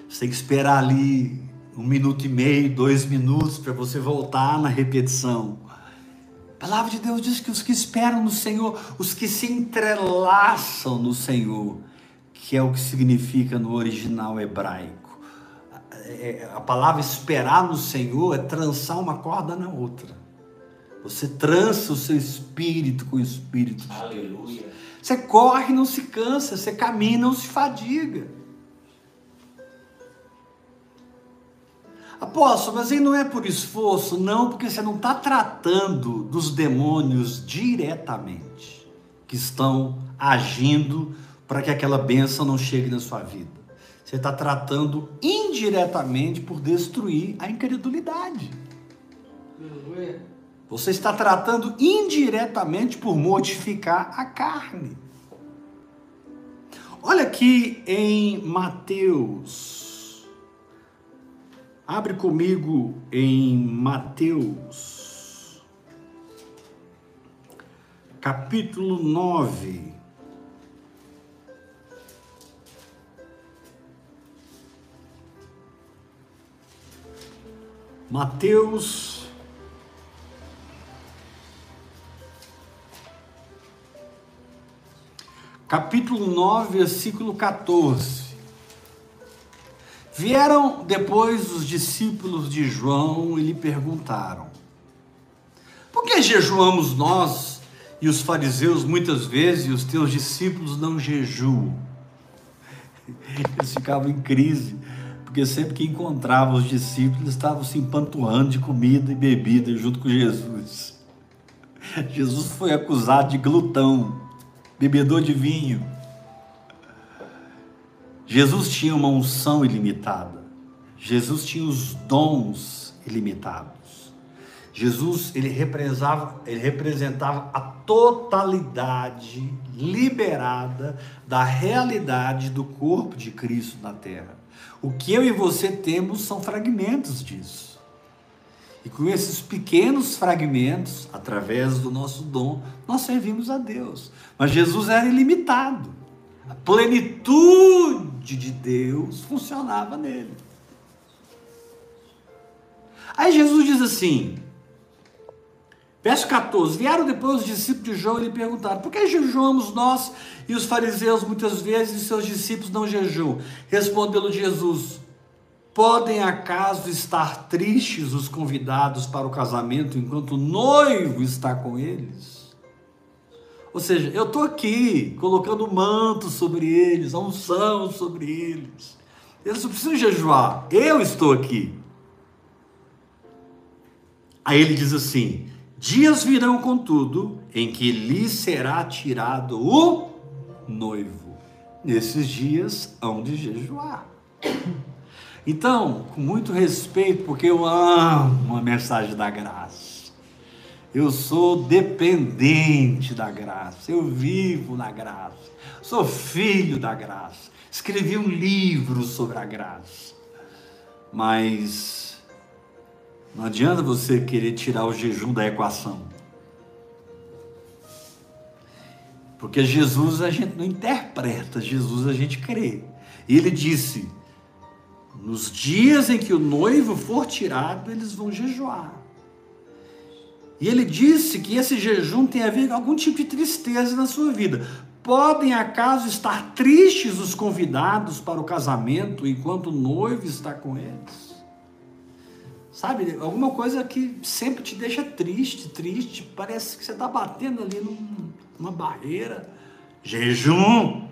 [SPEAKER 1] Você tem que esperar ali um minuto e meio, dois minutos para você voltar na repetição. A palavra de Deus diz que os que esperam no Senhor, os que se entrelaçam no Senhor, que é o que significa no original hebraico. É, A palavra esperar no Senhor é trançar uma corda na outra. Você trança o seu espírito com o espírito de Deus.
[SPEAKER 2] Aleluia.
[SPEAKER 1] Você corre, não se cansa, você caminha, não se fadiga. Apóstolo, mas aí não é por esforço, não, porque você não está tratando dos demônios diretamente, que estão agindo para que aquela bênção não chegue na sua vida. Você está tratando indiretamente por destruir a incredulidade.
[SPEAKER 3] Aleluia.
[SPEAKER 1] Você está tratando indiretamente por mortificar a carne. Olha aqui em Mateus. Abre comigo em Mateus. Capítulo 9. Mateus capítulo 9, versículo 14. Vieram depois os discípulos de João e lhe perguntaram: que jejuamos nós e os fariseus muitas vezes e os teus discípulos não jejuam? Eles ficavam em crise, porque sempre que encontravam os discípulos, estavam se empanturrando de comida e bebida junto com Jesus. Jesus foi acusado de glutão, bebedor de vinho. Jesus tinha uma unção ilimitada. Jesus tinha os dons ilimitados. Jesus ele representava, ele representava a totalidade liberada da realidade do corpo de Cristo na terra. O que eu e você temos são fragmentos disso. E com esses pequenos fragmentos, através do nosso dom, nós servimos a Deus. Mas Jesus era ilimitado. A plenitude de Deus funcionava nele. Aí Jesus diz assim: Verso 14: Vieram depois os discípulos de João e lhe perguntaram: Por que jejuamos nós e os fariseus muitas vezes e seus discípulos não jejuam? Respondeu Jesus: Podem acaso estar tristes os convidados para o casamento enquanto o noivo está com eles? Ou seja, eu estou aqui colocando manto sobre eles, a unção sobre eles. Eles não precisam jejuar, eu estou aqui. Aí ele diz assim: Dias virão, contudo, em que lhe será tirado o noivo. Nesses dias hão de jejuar. Então, com muito respeito, porque eu amo a mensagem da graça. Eu sou dependente da graça. Eu vivo na graça. Sou filho da graça. Escrevi um livro sobre a graça. Mas não adianta você querer tirar o jejum da equação. Porque Jesus a gente não interpreta, Jesus a gente crê. E ele disse: nos dias em que o noivo for tirado, eles vão jejuar. E ele disse que esse jejum tem a ver com algum tipo de tristeza na sua vida. Podem acaso estar tristes os convidados para o casamento enquanto o noivo está com eles? Sabe, alguma coisa que sempre te deixa triste, triste, parece que você está batendo ali num, numa barreira. Jejum.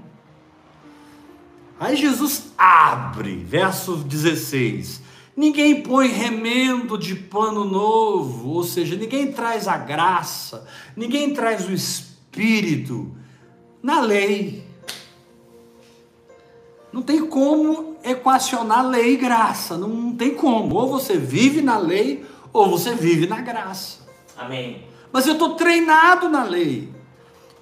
[SPEAKER 1] Aí Jesus abre, verso 16. Ninguém põe remendo de pano novo, ou seja, ninguém traz a graça, ninguém traz o Espírito na lei. Não tem como equacionar lei e graça. Não tem como. Ou você vive na lei, ou você vive na graça.
[SPEAKER 2] Amém.
[SPEAKER 1] Mas eu estou treinado na lei.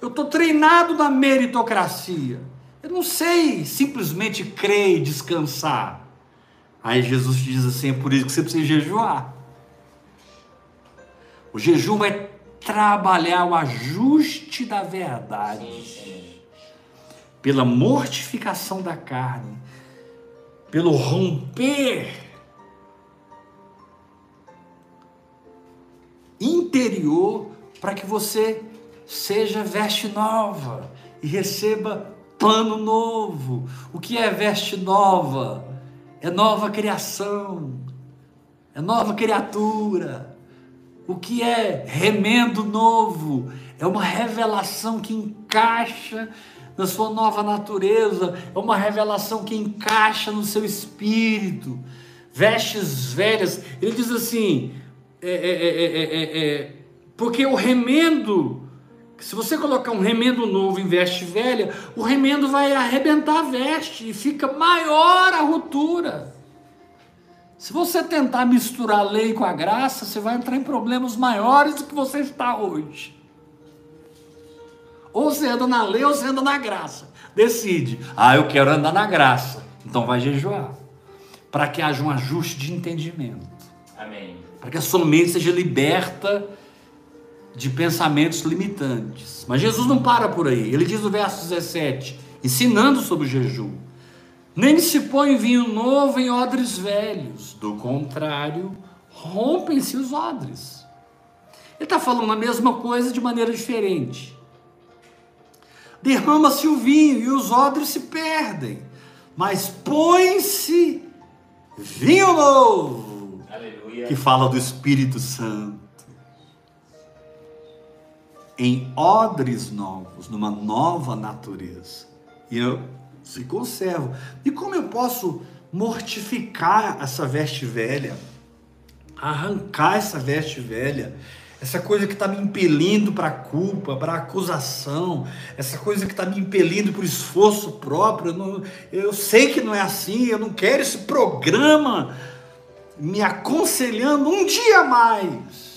[SPEAKER 1] Eu estou treinado na meritocracia. Eu não sei simplesmente crer e descansar. Aí Jesus diz assim: é por isso que você precisa jejuar. O jejum vai trabalhar o ajuste da verdade. Sim, pela mortificação da carne, pelo romper interior, para que você seja veste nova e receba pano novo. O que é veste nova? É nova criação, é nova criatura. O que é remendo novo? É uma revelação que encaixa na sua nova natureza, é uma revelação que encaixa no seu espírito. Vestes velhas, ele diz assim: é, é, é, porque o remendo, se você colocar um remendo novo em veste velha, o remendo vai arrebentar a veste e fica maior a ruptura. Se você tentar misturar a lei com a graça, você vai entrar em problemas maiores do que você está hoje. Ou você anda na lei ou você anda na graça. Decide. Ah, eu quero andar na graça. Então vai jejuar. Para que haja um ajuste de entendimento.
[SPEAKER 2] Amém.
[SPEAKER 1] Para que a sua mente seja liberta de pensamentos limitantes. Mas Jesus não para por aí. Ele diz no verso 17, ensinando sobre o jejum: Nem se põe vinho novo em odres velhos. Do contrário, rompem-se os odres. Ele está falando a mesma coisa de maneira diferente derrama-se o vinho e os odres se perdem, mas põe-se vinho novo,
[SPEAKER 2] Aleluia.
[SPEAKER 1] que fala do Espírito Santo. Em odres novos, numa nova natureza. E eu se conservo. E como eu posso mortificar essa veste velha? Arrancar essa veste velha? Essa coisa que está me impelindo para a culpa, para a acusação, essa coisa que está me impelindo para o esforço próprio. Eu, não, eu sei que não é assim, eu não quero esse programa me aconselhando um dia mais.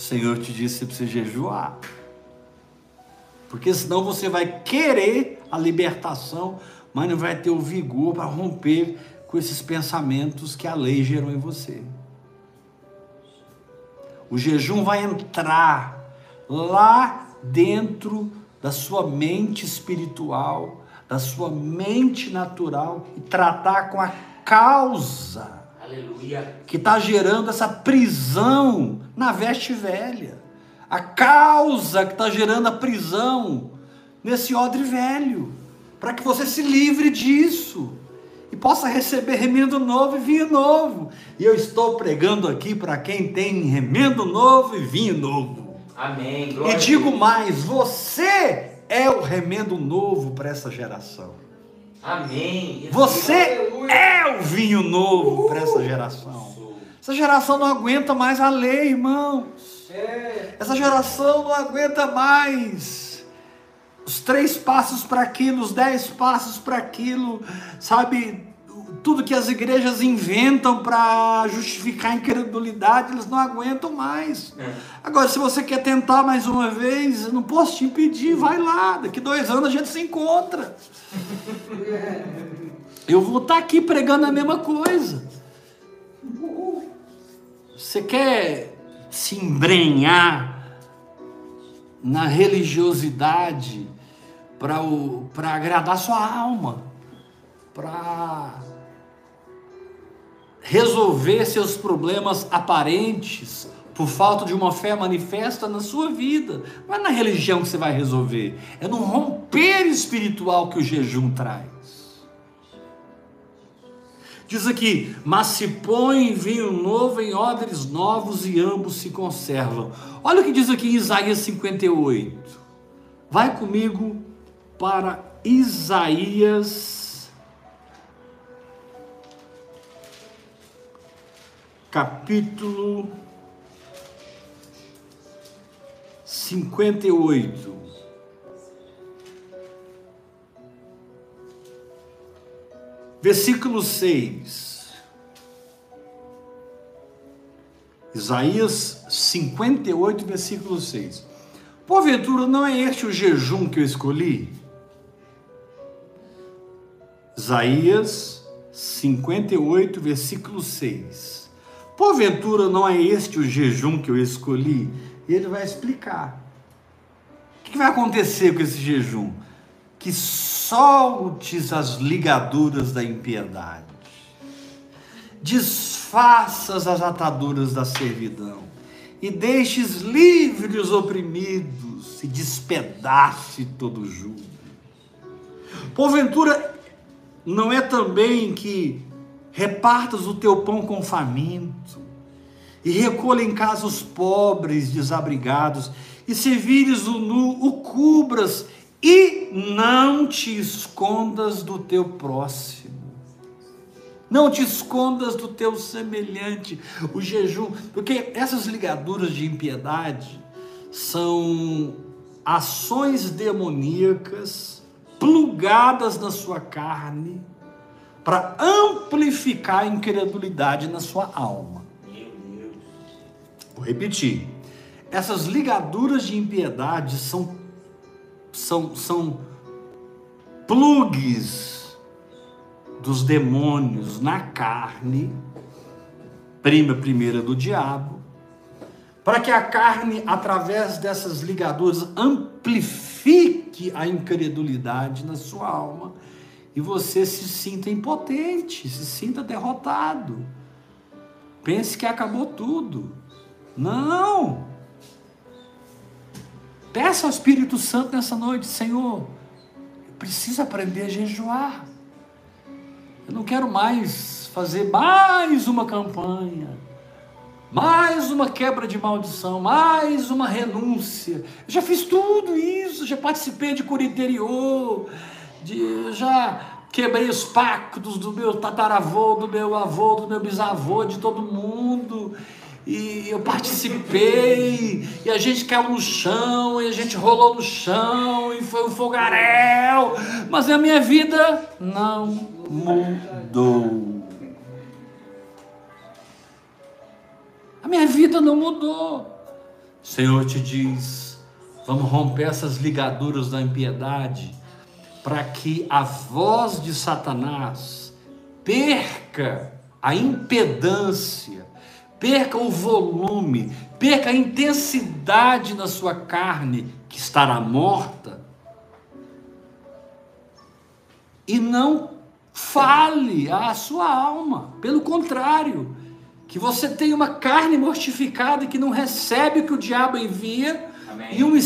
[SPEAKER 1] O Senhor te disse que você precisa jejuar. Porque senão você vai querer a libertação, mas não vai ter o vigor para romper com esses pensamentos que a lei gerou em você. O jejum vai entrar lá dentro da sua mente espiritual, da sua mente natural e tratar com a causa
[SPEAKER 2] Aleluia.
[SPEAKER 1] que está gerando essa prisão na veste velha. A causa que está gerando a prisão nesse odre velho. Para que você se livre disso e possa receber remendo novo e vinho novo. E eu estou pregando aqui para quem tem remendo novo e vinho novo.
[SPEAKER 2] Amém.
[SPEAKER 1] E
[SPEAKER 2] Glória a
[SPEAKER 1] digo mais: você é o remendo novo para essa geração.
[SPEAKER 2] Amém.
[SPEAKER 1] Você
[SPEAKER 3] Aleluia.
[SPEAKER 1] é o vinho novo para essa geração. Essa geração não aguenta mais a lei, irmãos.
[SPEAKER 3] É.
[SPEAKER 1] Essa geração não aguenta mais os três passos para aquilo, os dez passos para aquilo, sabe? Tudo que as igrejas inventam para justificar a incredulidade, eles não aguentam mais.
[SPEAKER 2] É.
[SPEAKER 1] Agora, se você quer tentar mais uma vez, eu não posso te impedir, vai lá. Daqui dois anos a gente se encontra. *laughs* Eu vou estar aqui pregando a mesma coisa. Você quer se embrenhar na religiosidade para agradar sua alma, para resolver seus problemas aparentes por falta de uma fé manifesta na sua vida. Não é na religião que você vai resolver, é no romper espiritual que o jejum traz. Diz aqui: mas se põe vinho novo em odres novos e ambos se conservam. Olha o que diz aqui em Isaías 58. Vai comigo para Isaías, capítulo 58. Versículo 6. Isaías 58, versículo 6. Porventura não é este o jejum que eu escolhi? Isaías 58, versículo 6. Porventura não é este o jejum que eu escolhi? E ele vai explicar. O que vai acontecer com esse jejum? Que soltes as ligaduras da impiedade, desfaças as ataduras da servidão, e deixes livres os oprimidos, e despedace todo o jugo. Porventura, não é também que repartas o teu pão com faminto, e recolha em casa os pobres desabrigados, e se vires o nu, o cubras, e não te escondas do teu próximo. Não te escondas do teu semelhante, o jejum, porque essas ligaduras de impiedade são ações demoníacas plugadas na sua carne para amplificar a incredulidade na sua alma. Vou repetir. Essas ligaduras de impiedade são, são, são plugs dos demônios na carne, prima primeira do diabo, para que a carne, através dessas ligaduras, amplifique a incredulidade na sua alma e você se sinta impotente, se sinta derrotado. Pense que acabou tudo. Não! Peça ao Espírito Santo nessa noite, Senhor, eu preciso aprender a jejuar. Eu não quero mais fazer mais uma campanha. mais uma quebra de maldição, mais uma renúncia. Eu já fiz tudo isso, já participei de cura interior, de, já quebrei os pactos do meu tataravô, do meu avô, do meu bisavô, de todo mundo. E eu participei, e a gente caiu no chão, e a gente rolou no chão, e foi um fogaréu, mas a minha vida não mudou. A minha vida não mudou. O Senhor te diz: vamos romper essas ligaduras da impiedade, para que a voz de Satanás perca a impedância, perca o volume, perca a intensidade na sua carne, que estará morta, e não fale à sua alma. Pelo contrário, que você tem uma carne mortificada que não recebe o que o diabo envia
[SPEAKER 2] Amém.
[SPEAKER 1] e um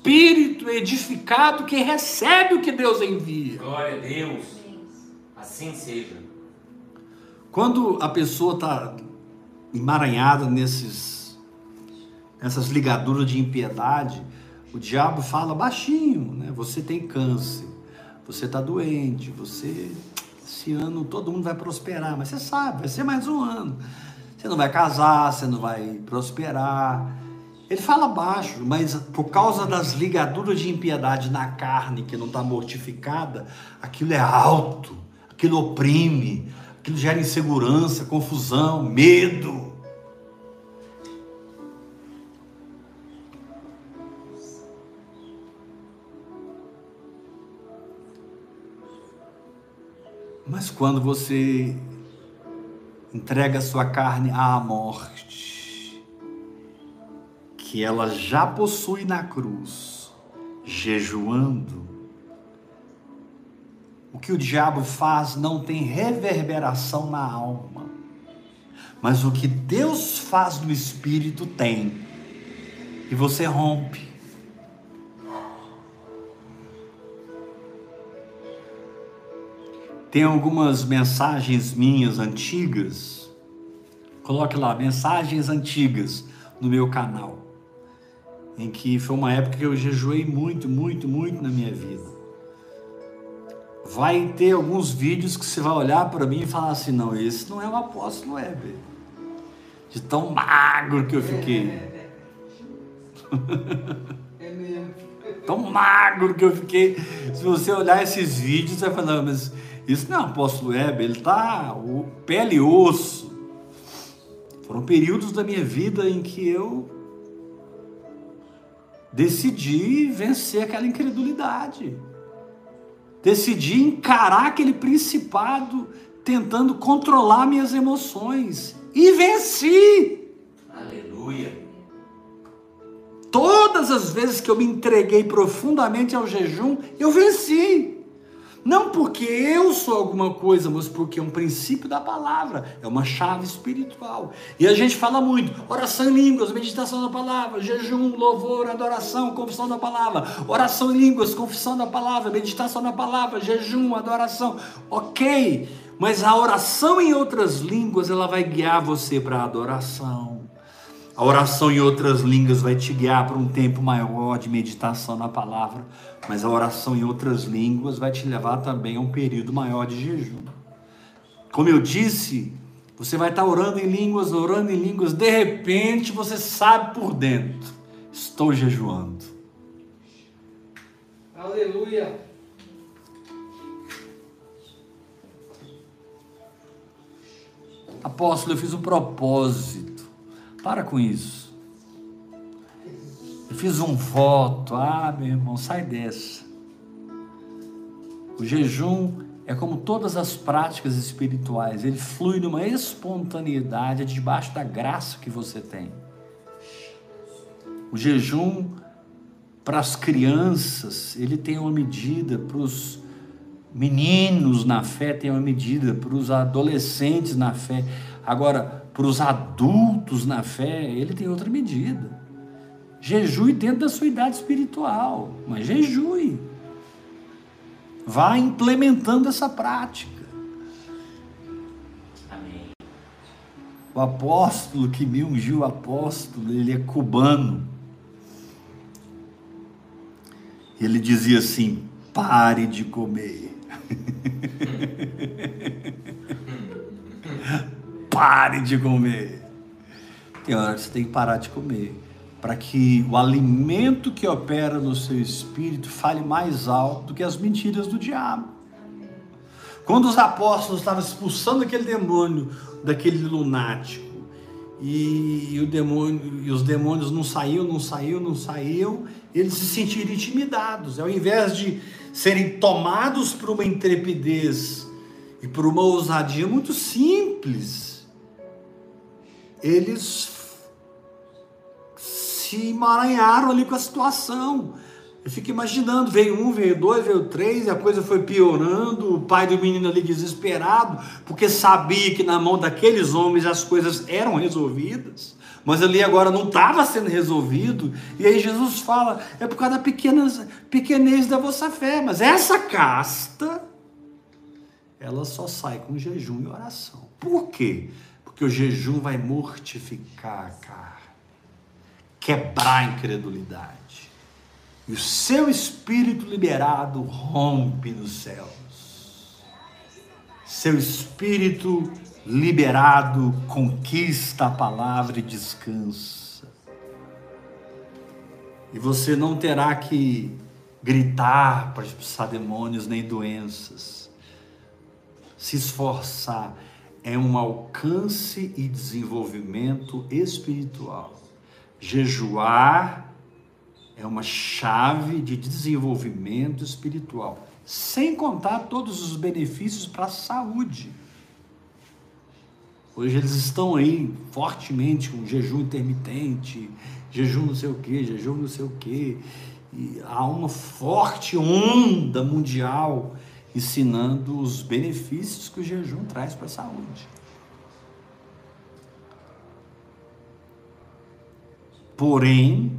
[SPEAKER 1] espírito edificado que recebe o que Deus envia.
[SPEAKER 2] Glória a Deus. Assim seja.
[SPEAKER 1] Quando a pessoa está emaranhada nesses, nessas ligaduras de impiedade, o diabo fala baixinho, né? Você tem câncer, você está doente, você esse ano todo mundo vai prosperar, mas você sabe, vai ser mais um ano. Você não vai casar, você não vai prosperar. Ele fala baixo, mas por causa das ligaduras de impiedade na carne que não está mortificada, aquilo é alto, aquilo oprime, aquilo gera insegurança, confusão, medo. Mas quando você entrega a sua carne à morte, que ela já possui na cruz, jejuando, o que o diabo faz não tem reverberação na alma, mas o que Deus faz no espírito tem, e você rompe. Tem algumas mensagens minhas antigas. Coloque lá, mensagens antigas no meu canal. Em que foi uma época que eu jejuei muito, muito, muito na minha vida. Vai ter alguns vídeos que você vai olhar para mim e falar assim: não, esse não é o apóstolo Heber. De tão magro que eu fiquei.
[SPEAKER 3] É mesmo. *laughs*
[SPEAKER 1] Tão magro que eu fiquei. Se você olhar esses vídeos, você vai falar, mas isso não é o apóstolo Heber, ele está o pele e osso. Foram períodos da minha vida em que eu decidi vencer aquela incredulidade. Decidi encarar aquele principado tentando controlar minhas emoções e venci.
[SPEAKER 2] Aleluia.
[SPEAKER 1] Todas as vezes que eu me entreguei profundamente ao jejum, eu venci. Não porque eu sou alguma coisa, mas porque é um princípio da palavra, é uma chave espiritual. E a gente fala muito: oração em línguas, meditação da palavra, jejum, louvor, adoração, confissão da palavra, oração em línguas, confissão da palavra, meditação da palavra, jejum, adoração. Ok, mas a oração em outras línguas ela vai guiar você para a adoração. A oração em outras línguas vai te guiar para um tempo maior de meditação na palavra, mas a oração em outras línguas vai te levar também a um período maior de jejum. Como eu disse, você vai estar orando em línguas, orando em línguas, de repente você sabe por dentro: estou jejuando.
[SPEAKER 3] Aleluia.
[SPEAKER 1] Apóstolo, eu fiz um propósito. Para com isso. Eu fiz um voto. Ah, meu irmão, sai dessa. O jejum é como todas as práticas espirituais, ele flui numa espontaneidade debaixo da graça que você tem. O jejum para as crianças, ele tem uma medida, para os meninos na fé tem uma medida, para os adolescentes na fé. Agora, para os adultos na fé, ele tem outra medida. Jejue dentro da sua idade espiritual, mas jejue. Vá implementando essa prática.
[SPEAKER 2] Amém.
[SPEAKER 1] O O apóstolo que me ungiu, o apóstolo, ele é cubano. Ele dizia assim: pare de comer. *laughs* pare de comer. Tem hora que você tem que parar de comer. Para que o alimento que opera no seu espírito fale mais alto do que as mentiras do diabo. Quando os apóstolos estavam expulsando aquele demônio daquele lunático, e, o demônio, e os demônios não saíam, não saíam, não saíam, eles se sentiram intimidados. Ao invés de serem tomados por uma intrepidez e por uma ousadia muito simples, eles se emaranharam ali com a situação. Eu fico imaginando, veio um, veio dois, veio três, e a coisa foi piorando, o pai do menino ali desesperado, porque sabia que na mão daqueles homens as coisas eram resolvidas, mas ali agora não estava sendo resolvido, e aí Jesus fala, é por causa da pequenas, pequenez da vossa fé, mas essa casta, ela só sai com jejum e oração. Por quê? Porque o jejum vai mortificar a carne quebrar a incredulidade. E o seu espírito liberado rompe nos céus. Seu espírito liberado conquista a palavra e descansa. E você não terá que gritar para expulsar demônios nem doenças. Se esforçar é um alcance e desenvolvimento espiritual Jejuar é uma chave de desenvolvimento espiritual, sem contar todos os benefícios para a saúde. Hoje eles estão aí fortemente com jejum intermitente, jejum não sei o que, jejum não sei o que. E há uma forte onda mundial ensinando os benefícios que o jejum traz para a saúde. Porém,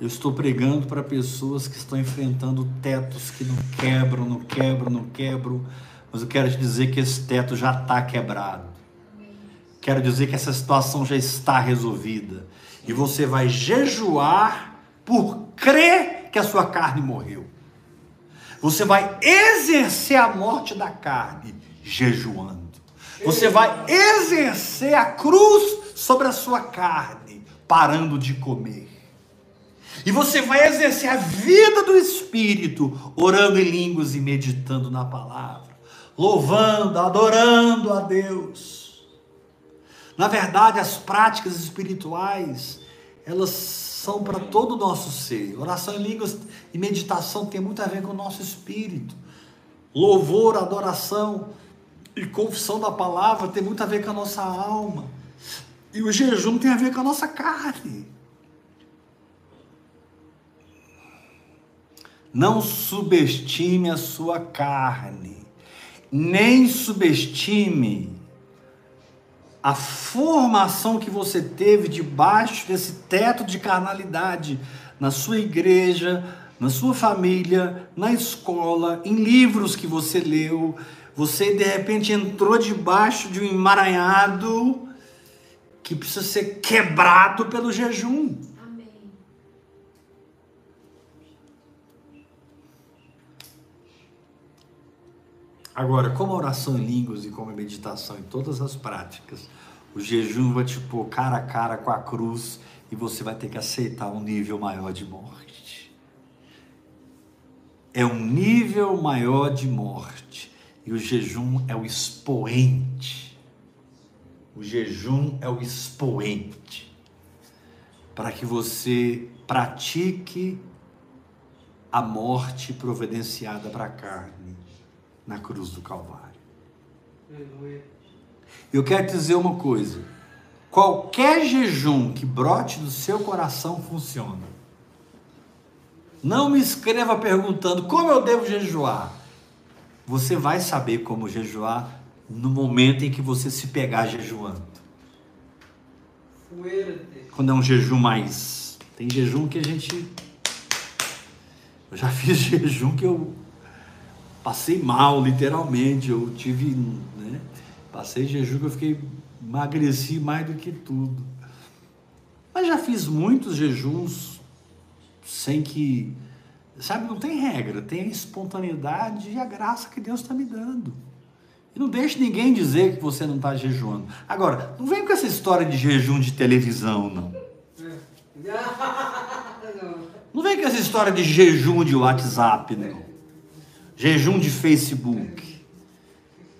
[SPEAKER 1] eu estou pregando para pessoas que estão enfrentando tetos que não quebram, não quebram, não quebram, mas eu quero te dizer que esse teto já está quebrado. Quero dizer que essa situação já está resolvida. E você vai jejuar por crer que a sua carne morreu. Você vai exercer a morte da carne jejuando. Você vai exercer a cruz sobre a sua carne parando de comer. E você vai exercer a vida do Espírito, orando em línguas e meditando na palavra, louvando, adorando a Deus. Na verdade, as práticas espirituais, elas são para todo o nosso ser. Oração em línguas e meditação tem muito a ver com o nosso espírito. Louvor, adoração e confissão da palavra tem muito a ver com a nossa alma. E o jejum tem a ver com a nossa carne. Não subestime a sua carne, nem subestime a formação que você teve debaixo desse teto de carnalidade na sua igreja, na sua família, na escola, em livros que você leu. Você de repente entrou debaixo de um emaranhado que precisa ser quebrado pelo jejum. Amém. Agora, como oração em línguas e como meditação em todas as práticas, o jejum vai te pôr cara a cara com a cruz e você vai ter que aceitar um nível maior de morte. É um nível maior de morte. E o jejum é o expoente o jejum é o expoente para que você pratique a morte providenciada para a carne na cruz do Calvário. Eu quero te dizer uma coisa: qualquer jejum que brote do seu coração funciona. Não me escreva perguntando como eu devo jejuar. Você vai saber como jejuar no momento em que você se pegar jejuando. Quando é um jejum mais. Tem jejum que a gente. Eu já *laughs* fiz jejum que eu passei mal, literalmente. Eu tive. Né? Passei jejum que eu fiquei emagreci mais do que tudo. Mas já fiz muitos jejuns sem que, sabe, não tem regra, tem a espontaneidade e a graça que Deus está me dando. E não deixe ninguém dizer que você não está jejuando. Agora, não vem com essa história de jejum de televisão, não. *laughs* Não vem com essa história de jejum de WhatsApp, não. Jejum de Facebook.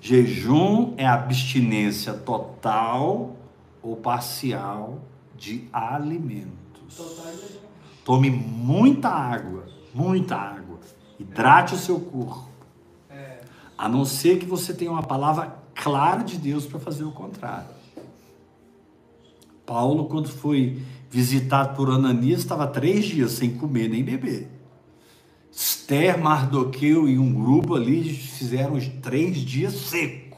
[SPEAKER 1] Jejum é abstinência total ou parcial de alimentos. Tome muita água, muita água. Hidrate o seu corpo. A não ser que você tenha uma palavra clara de Deus para fazer o contrário. Paulo, quando foi visitado por Ananias, estava três dias sem comer nem beber. Esther, Mardoqueu e um grupo ali fizeram os três dias seco.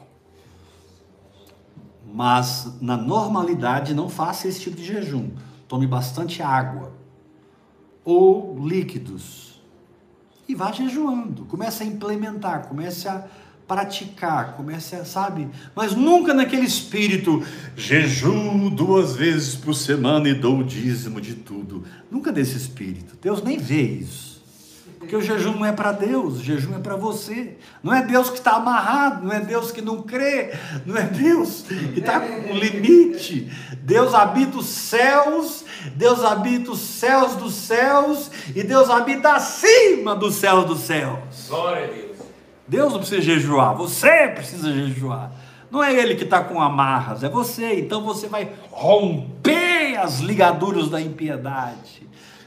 [SPEAKER 1] Mas na normalidade não faça esse tipo de jejum. Tome bastante água ou líquidos e vá jejuando. Comece a implementar, comece a praticar, comece a, sabe? Mas nunca naquele espírito, jejum duas vezes por semana e dou o dízimo de tudo. Nunca nesse espírito. Deus nem vê isso. Porque o jejum não é para Deus, o jejum é para você. Não é Deus que está amarrado, não é Deus que não crê, não é Deus que está com limite. Deus habita os céus, Deus habita os céus dos céus, e Deus habita acima dos céus dos céus.
[SPEAKER 2] Glória a Deus.
[SPEAKER 1] Deus não precisa jejuar, você precisa jejuar. Não é ele que está com amarras, é você. Então você vai romper as ligaduras da impiedade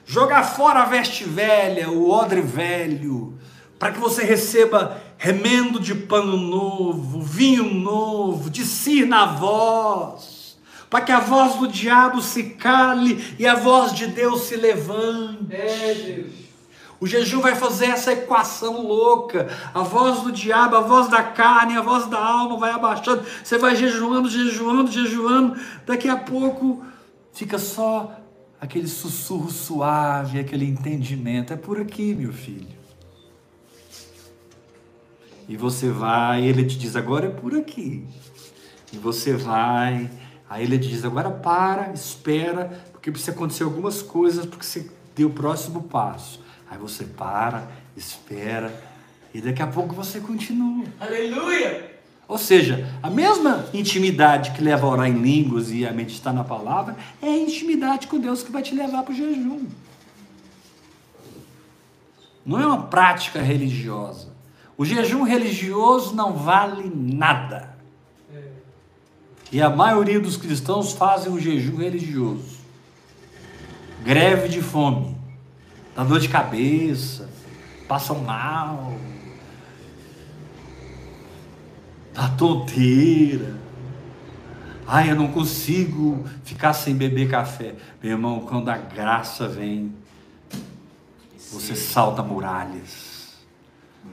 [SPEAKER 1] jogar fora a veste velha, o odre velho, para que você receba remendo de pano novo, vinho novo, de si na voz, para que a voz do diabo se cale e a voz de Deus se levante.
[SPEAKER 3] É, Deus.
[SPEAKER 1] O jejum vai fazer essa equação louca. A voz do diabo, a voz da carne, a voz da alma vai abaixando. Você vai jejuando, jejuando, jejuando. Daqui a pouco fica só aquele sussurro suave, aquele entendimento. É por aqui, meu filho. E você vai, ele te diz, agora é por aqui. E você vai, aí ele te diz, agora para, espera, porque precisa acontecer algumas coisas, porque você deu o próximo passo. Aí você para, espera, e daqui a pouco você continua.
[SPEAKER 2] Aleluia!
[SPEAKER 1] Ou seja, a mesma intimidade que leva a orar em línguas e a meditar na palavra é a intimidade com Deus que vai te levar para o jejum. Não é uma prática religiosa. O jejum religioso não vale nada. E a maioria dos cristãos fazem o jejum religioso. Greve de fome, dá dor de cabeça, passam mal, Tá tonteira. Ai, eu não consigo ficar sem beber café. Meu irmão, quando a graça vem, você salta muralhas.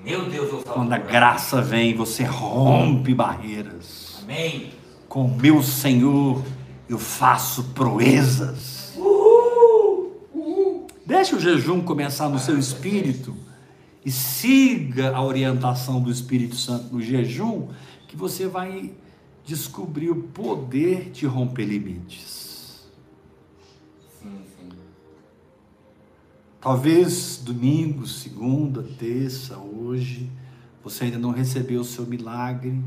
[SPEAKER 2] Meu Deus, eu.
[SPEAKER 1] Quando a graça vem, você rompe barreiras.
[SPEAKER 2] Amém.
[SPEAKER 1] Com meu Senhor, eu faço proezas. Deixe o jejum começar no seu espírito e siga a orientação do Espírito Santo no jejum que você vai descobrir o poder de romper limites.
[SPEAKER 2] Sim, sim.
[SPEAKER 1] Talvez domingo, segunda, terça, hoje, você ainda não recebeu o seu milagre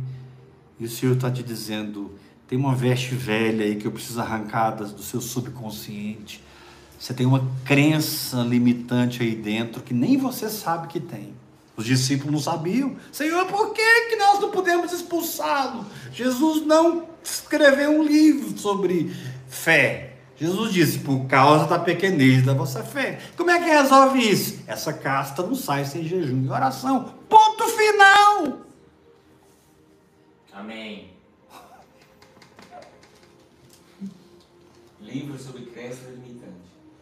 [SPEAKER 1] e o Senhor está te dizendo: tem uma veste velha aí que eu preciso arrancar do seu subconsciente. Você tem uma crença limitante aí dentro que nem você sabe que tem. Os discípulos não sabiam. Senhor, por que, que nós não podemos expulsá-lo? Jesus não escreveu um livro sobre fé. Jesus disse, por causa da pequenez da vossa fé. Como é que resolve isso? Essa casta não sai sem jejum e oração. Ponto final!
[SPEAKER 2] Amém. Livro sobre crença limitante.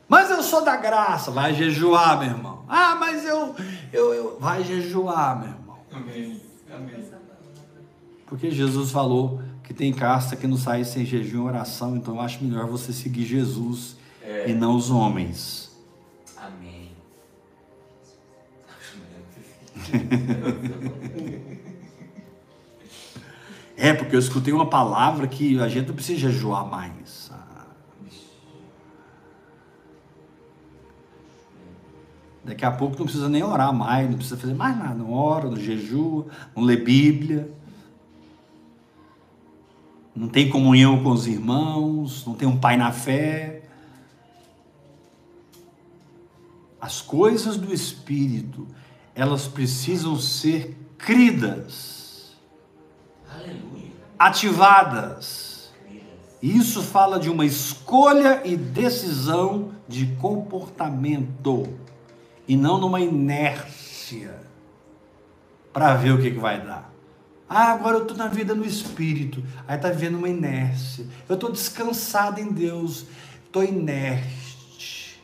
[SPEAKER 1] Mas eu sou da graça. Vai jejuar, meu irmão. Ah, mas eu, eu, eu. Vai jejuar, meu irmão.
[SPEAKER 2] Amém. Amém.
[SPEAKER 1] Porque Jesus falou que tem casta que não sai sem jejum e oração. Então eu acho melhor você seguir Jesus
[SPEAKER 2] É.
[SPEAKER 1] e não os homens.
[SPEAKER 2] Amém.
[SPEAKER 1] É, porque eu escutei uma palavra que a gente não precisa jejuar mais. Daqui a pouco não precisa nem orar mais, não precisa fazer mais nada. Não ora, não jejua, não lê Bíblia. Não tem comunhão com os irmãos, não tem um pai na fé. As coisas do Espírito, elas precisam ser cridas,
[SPEAKER 2] Aleluia.
[SPEAKER 1] ativadas. Isso fala de uma escolha e decisão de comportamento e não numa inércia para ver o que, que vai dar. Ah, agora eu estou na vida no espírito. Aí está vivendo uma inércia. Eu estou descansado em Deus. Estou inerte.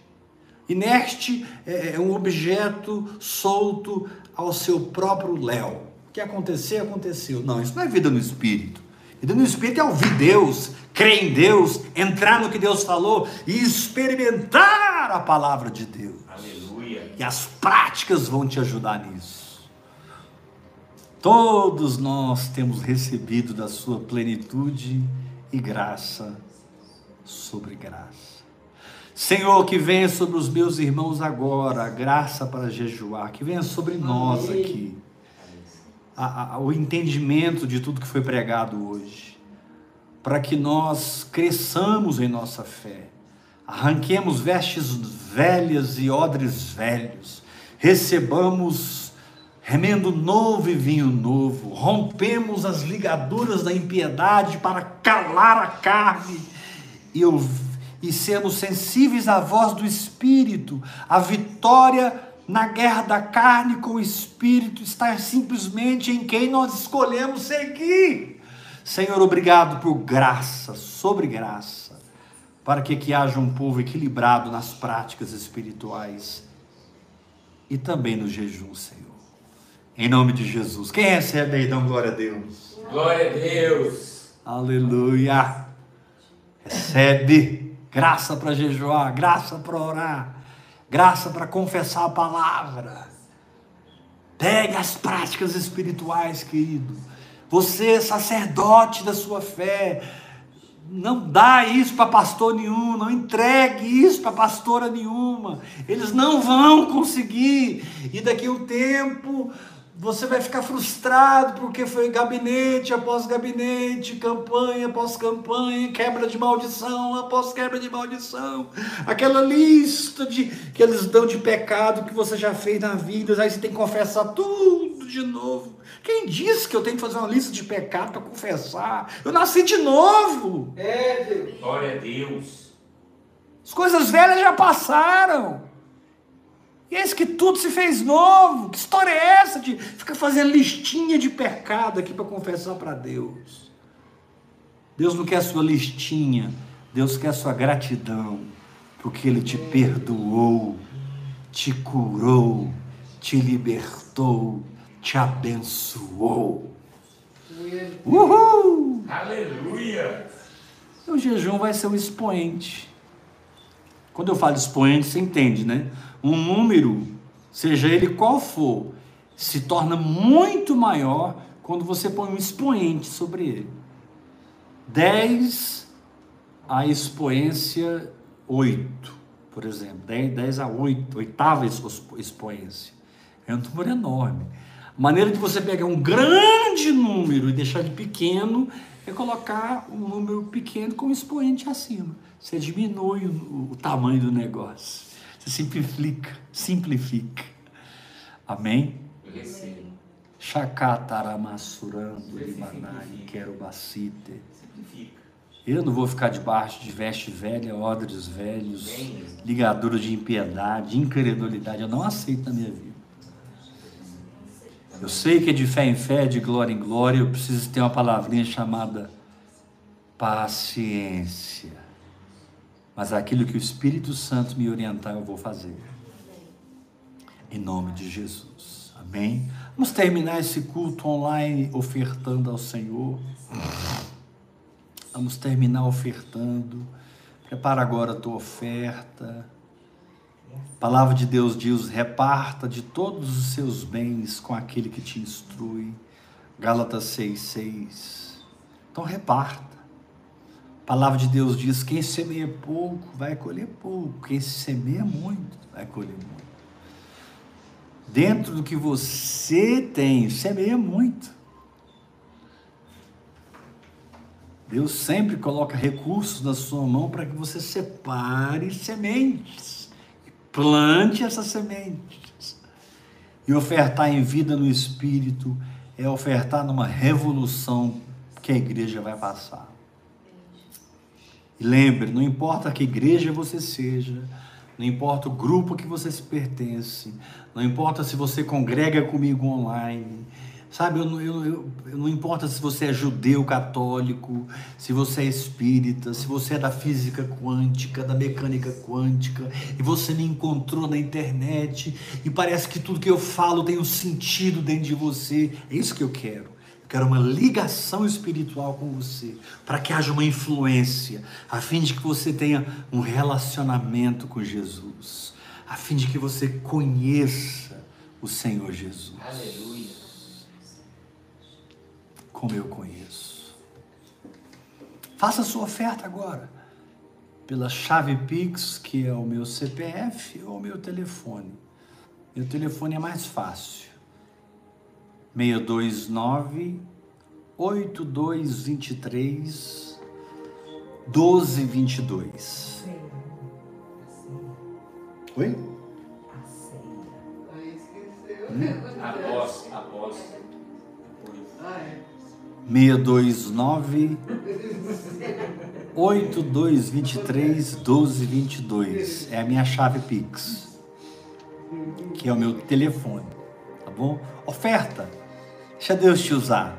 [SPEAKER 1] Inerte é, é um objeto solto ao seu próprio léu. O que acontecer, aconteceu. Não, isso não é vida no espírito. Vida no espírito é ouvir Deus, crer em Deus, entrar no que Deus falou e experimentar a palavra de Deus.
[SPEAKER 2] Aleluia.
[SPEAKER 1] E as práticas vão te ajudar nisso. Todos nós temos recebido da sua plenitude e graça sobre graça. Senhor, que venha sobre os meus irmãos agora a graça para jejuar, que venha sobre nós
[SPEAKER 3] Amém.
[SPEAKER 1] aqui a- a- o entendimento de tudo que foi pregado hoje, para que nós cresçamos em nossa fé, arranquemos vestes velhas e odres velhos, recebamos remendo novo e vinho novo, rompemos as ligaduras da impiedade para calar a carne. E, e sermos sensíveis à voz do Espírito, a vitória na guerra da carne com o Espírito está simplesmente em quem nós escolhemos seguir. Senhor, obrigado por graça, sobre graça, para que aqui haja um povo equilibrado nas práticas espirituais e também no jejum, Senhor. Em nome de Jesus. Quem recebe aí, dá glória a Deus.
[SPEAKER 2] Glória a Deus.
[SPEAKER 1] Aleluia. Recebe graça para jejuar, graça para orar, graça para confessar a palavra. Pegue as práticas espirituais, querido. Você é sacerdote da sua fé. Não dá isso para pastor nenhum, não entregue isso para pastora nenhuma. Eles não vão conseguir. E daqui a um tempo você vai ficar frustrado porque foi gabinete após gabinete, campanha após campanha, quebra de maldição após quebra de maldição. Aquela lista de que eles dão de pecado que você já fez na vida, aí você tem que confessar tudo de novo. Quem disse que eu tenho que fazer uma lista de pecado para confessar? Eu nasci de novo.
[SPEAKER 3] É, Deus.
[SPEAKER 2] Glória a Deus.
[SPEAKER 1] As coisas velhas já passaram. E eis que tudo se fez novo. Que história é essa de ficar fazendo listinha de pecado aqui para confessar para Deus? Deus não quer sua listinha, Deus quer sua gratidão, porque Ele te perdoou, te curou, te libertou, te abençoou. Uhul!
[SPEAKER 2] Aleluia.
[SPEAKER 1] O jejum vai ser um expoente. Quando eu falo expoente, você entende, né? Um número, seja ele qual for, se torna muito maior quando você põe um expoente sobre ele. 10 a expoência 8, por exemplo. 10, 10 a 8, oitava expo- expoência. É um número enorme. A maneira de você pegar um grande número e deixar ele pequeno é colocar um número pequeno com um expoente acima. Você diminui o, o tamanho do negócio. Você simplifica, simplifica. Amém?
[SPEAKER 2] Eu recebo.
[SPEAKER 1] Chacataramassurando, Limanai, Querubacite.
[SPEAKER 2] Simplifica.
[SPEAKER 1] Eu não vou ficar debaixo de veste velha, odres velhos,
[SPEAKER 2] Bem,
[SPEAKER 1] ligadura de impiedade, incredulidade. Eu não aceito na minha vida. Eu sei que é de fé em fé, de glória em glória, eu preciso ter uma palavrinha chamada paciência. Mas aquilo que o Espírito Santo me orientar, eu vou fazer. Em nome de Jesus. Amém? Vamos terminar esse culto online ofertando ao Senhor. Vamos terminar ofertando. Prepara agora a tua oferta. A palavra de Deus diz: reparta de todos os seus bens com aquele que te instrui. Gálatas 6,6. Então reparta. A palavra de Deus diz: quem semeia pouco vai colher pouco, quem semeia muito vai colher muito. Dentro do que você tem, semeia muito. Deus sempre coloca recursos na sua mão para que você separe sementes, plante essas sementes. E ofertar em vida no Espírito é ofertar numa revolução que a igreja vai passar. E lembre, não importa que igreja você seja, não importa o grupo que você se pertence, não importa se você congrega comigo online, Sabe, eu, eu, eu, não importa se você é judeu, católico, se você é espírita, se você é da física quântica, da mecânica quântica, e você me encontrou na internet e parece que tudo que eu falo tem um sentido dentro de você. É isso que eu quero. Quero uma ligação espiritual com você, para que haja uma influência, a fim de que você tenha um relacionamento com Jesus, a fim de que você conheça o Senhor Jesus.
[SPEAKER 2] Aleluia
[SPEAKER 1] como eu conheço. Faça sua oferta agora, pela chave Pix, que é o meu CPF ou o meu telefone. Meu telefone é mais fácil. 629 8223 1222. Oi?
[SPEAKER 3] Esqueceu.
[SPEAKER 2] Após, após.
[SPEAKER 3] Ah, é.
[SPEAKER 1] 629 8223 1222. É a minha chave Pix. Que é o meu telefone. Tá bom? Oferta. Deixa Deus te usar.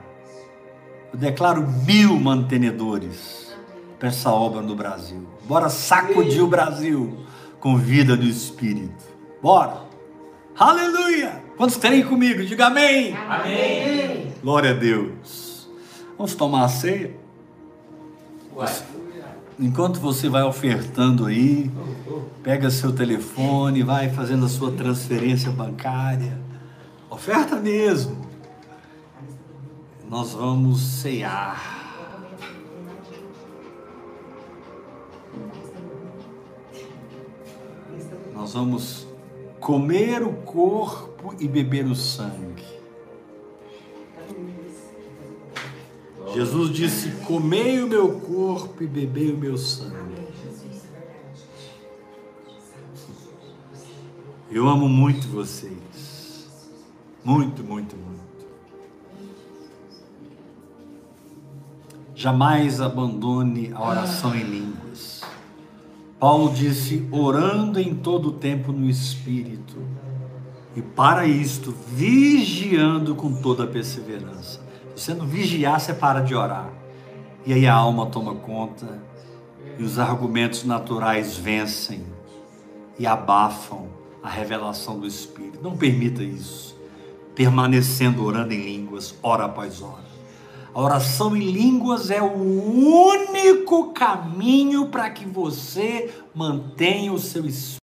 [SPEAKER 1] Eu declaro mil mantenedores para essa obra no Brasil. Bora sacudir o Brasil com vida do Espírito. Bora! Aleluia! Quantos creem comigo? Diga amém!
[SPEAKER 2] Amém.
[SPEAKER 1] Glória a Deus. Vamos tomar a ceia?
[SPEAKER 2] Uai.
[SPEAKER 1] Enquanto você vai ofertando aí, pega seu telefone, vai fazendo a sua transferência bancária. Oferta mesmo. Nós vamos ceiar. Nós vamos comer o corpo e beber o sangue. Jesus disse: Comei o meu corpo e bebei o meu sangue. Eu amo muito vocês. Muito, muito, muito. Jamais abandone a oração em línguas. Paulo disse: orando em todo o tempo no Espírito. E para isto, vigiando com toda a perseverança. Se você não vigiar, você para de orar. E aí a alma toma conta, e os argumentos naturais vencem e abafam a revelação do Espírito. Não permita isso. Permanecendo orando em línguas, hora após hora. A oração em línguas é o único caminho para que você mantenha o seu espírito.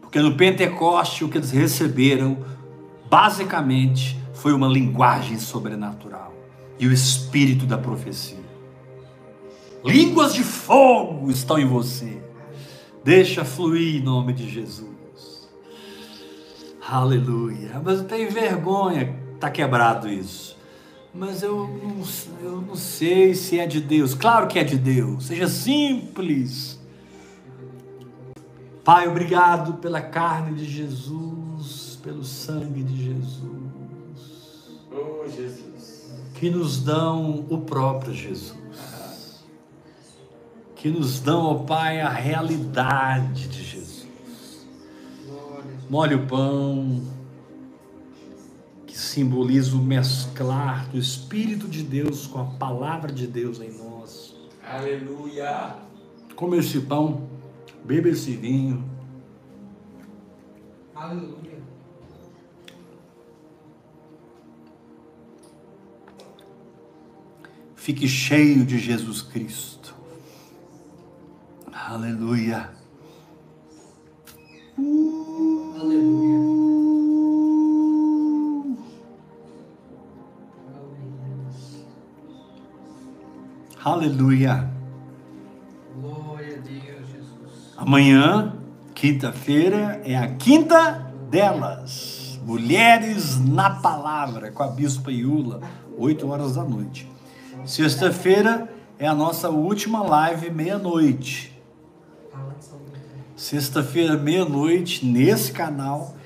[SPEAKER 1] Porque no Pentecoste o que eles receberam, basicamente, foi uma linguagem sobrenatural e o espírito da profecia. Línguas de fogo estão em você. Deixa fluir em nome de Jesus. Aleluia. Mas eu tenho vergonha, está quebrado isso. Mas eu não, eu não sei se é de Deus. Claro que é de Deus. Seja simples. Pai, obrigado pela carne de Jesus, pelo sangue de Jesus
[SPEAKER 2] Oh, Jesus.
[SPEAKER 1] que nos dão o próprio Jesus, que nos dão, ó Pai, a realidade de Jesus. Molhe o pão, que simboliza o mesclar do Espírito de Deus com a palavra de Deus em nós.
[SPEAKER 2] Aleluia.
[SPEAKER 1] Come esse pão, beba esse vinho,
[SPEAKER 3] Aleluia.
[SPEAKER 1] fique cheio de Jesus Cristo. Aleluia.
[SPEAKER 3] Aleluia.
[SPEAKER 1] Aleluia.
[SPEAKER 3] Glória a Deus, Jesus.
[SPEAKER 1] Amanhã, quinta-feira, é a quinta delas. Mulheres na Palavra, com a Bispa Iula, 8 horas da noite. Sexta-feira é a nossa última live, meia-noite. Sexta-feira, meia-noite, nesse canal,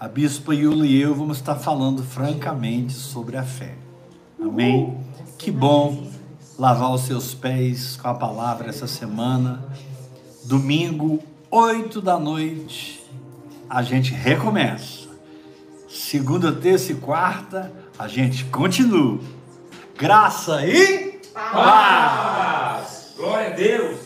[SPEAKER 1] a Bispa Iula e eu vamos estar falando francamente sobre a fé. Amém? Que bom lavar os seus pés com a palavra essa semana. Domingo, 8 da noite, a gente recomeça. Segunda, terça e quarta, a gente continua. Graça e paz.
[SPEAKER 2] Paz. Glória a Deus.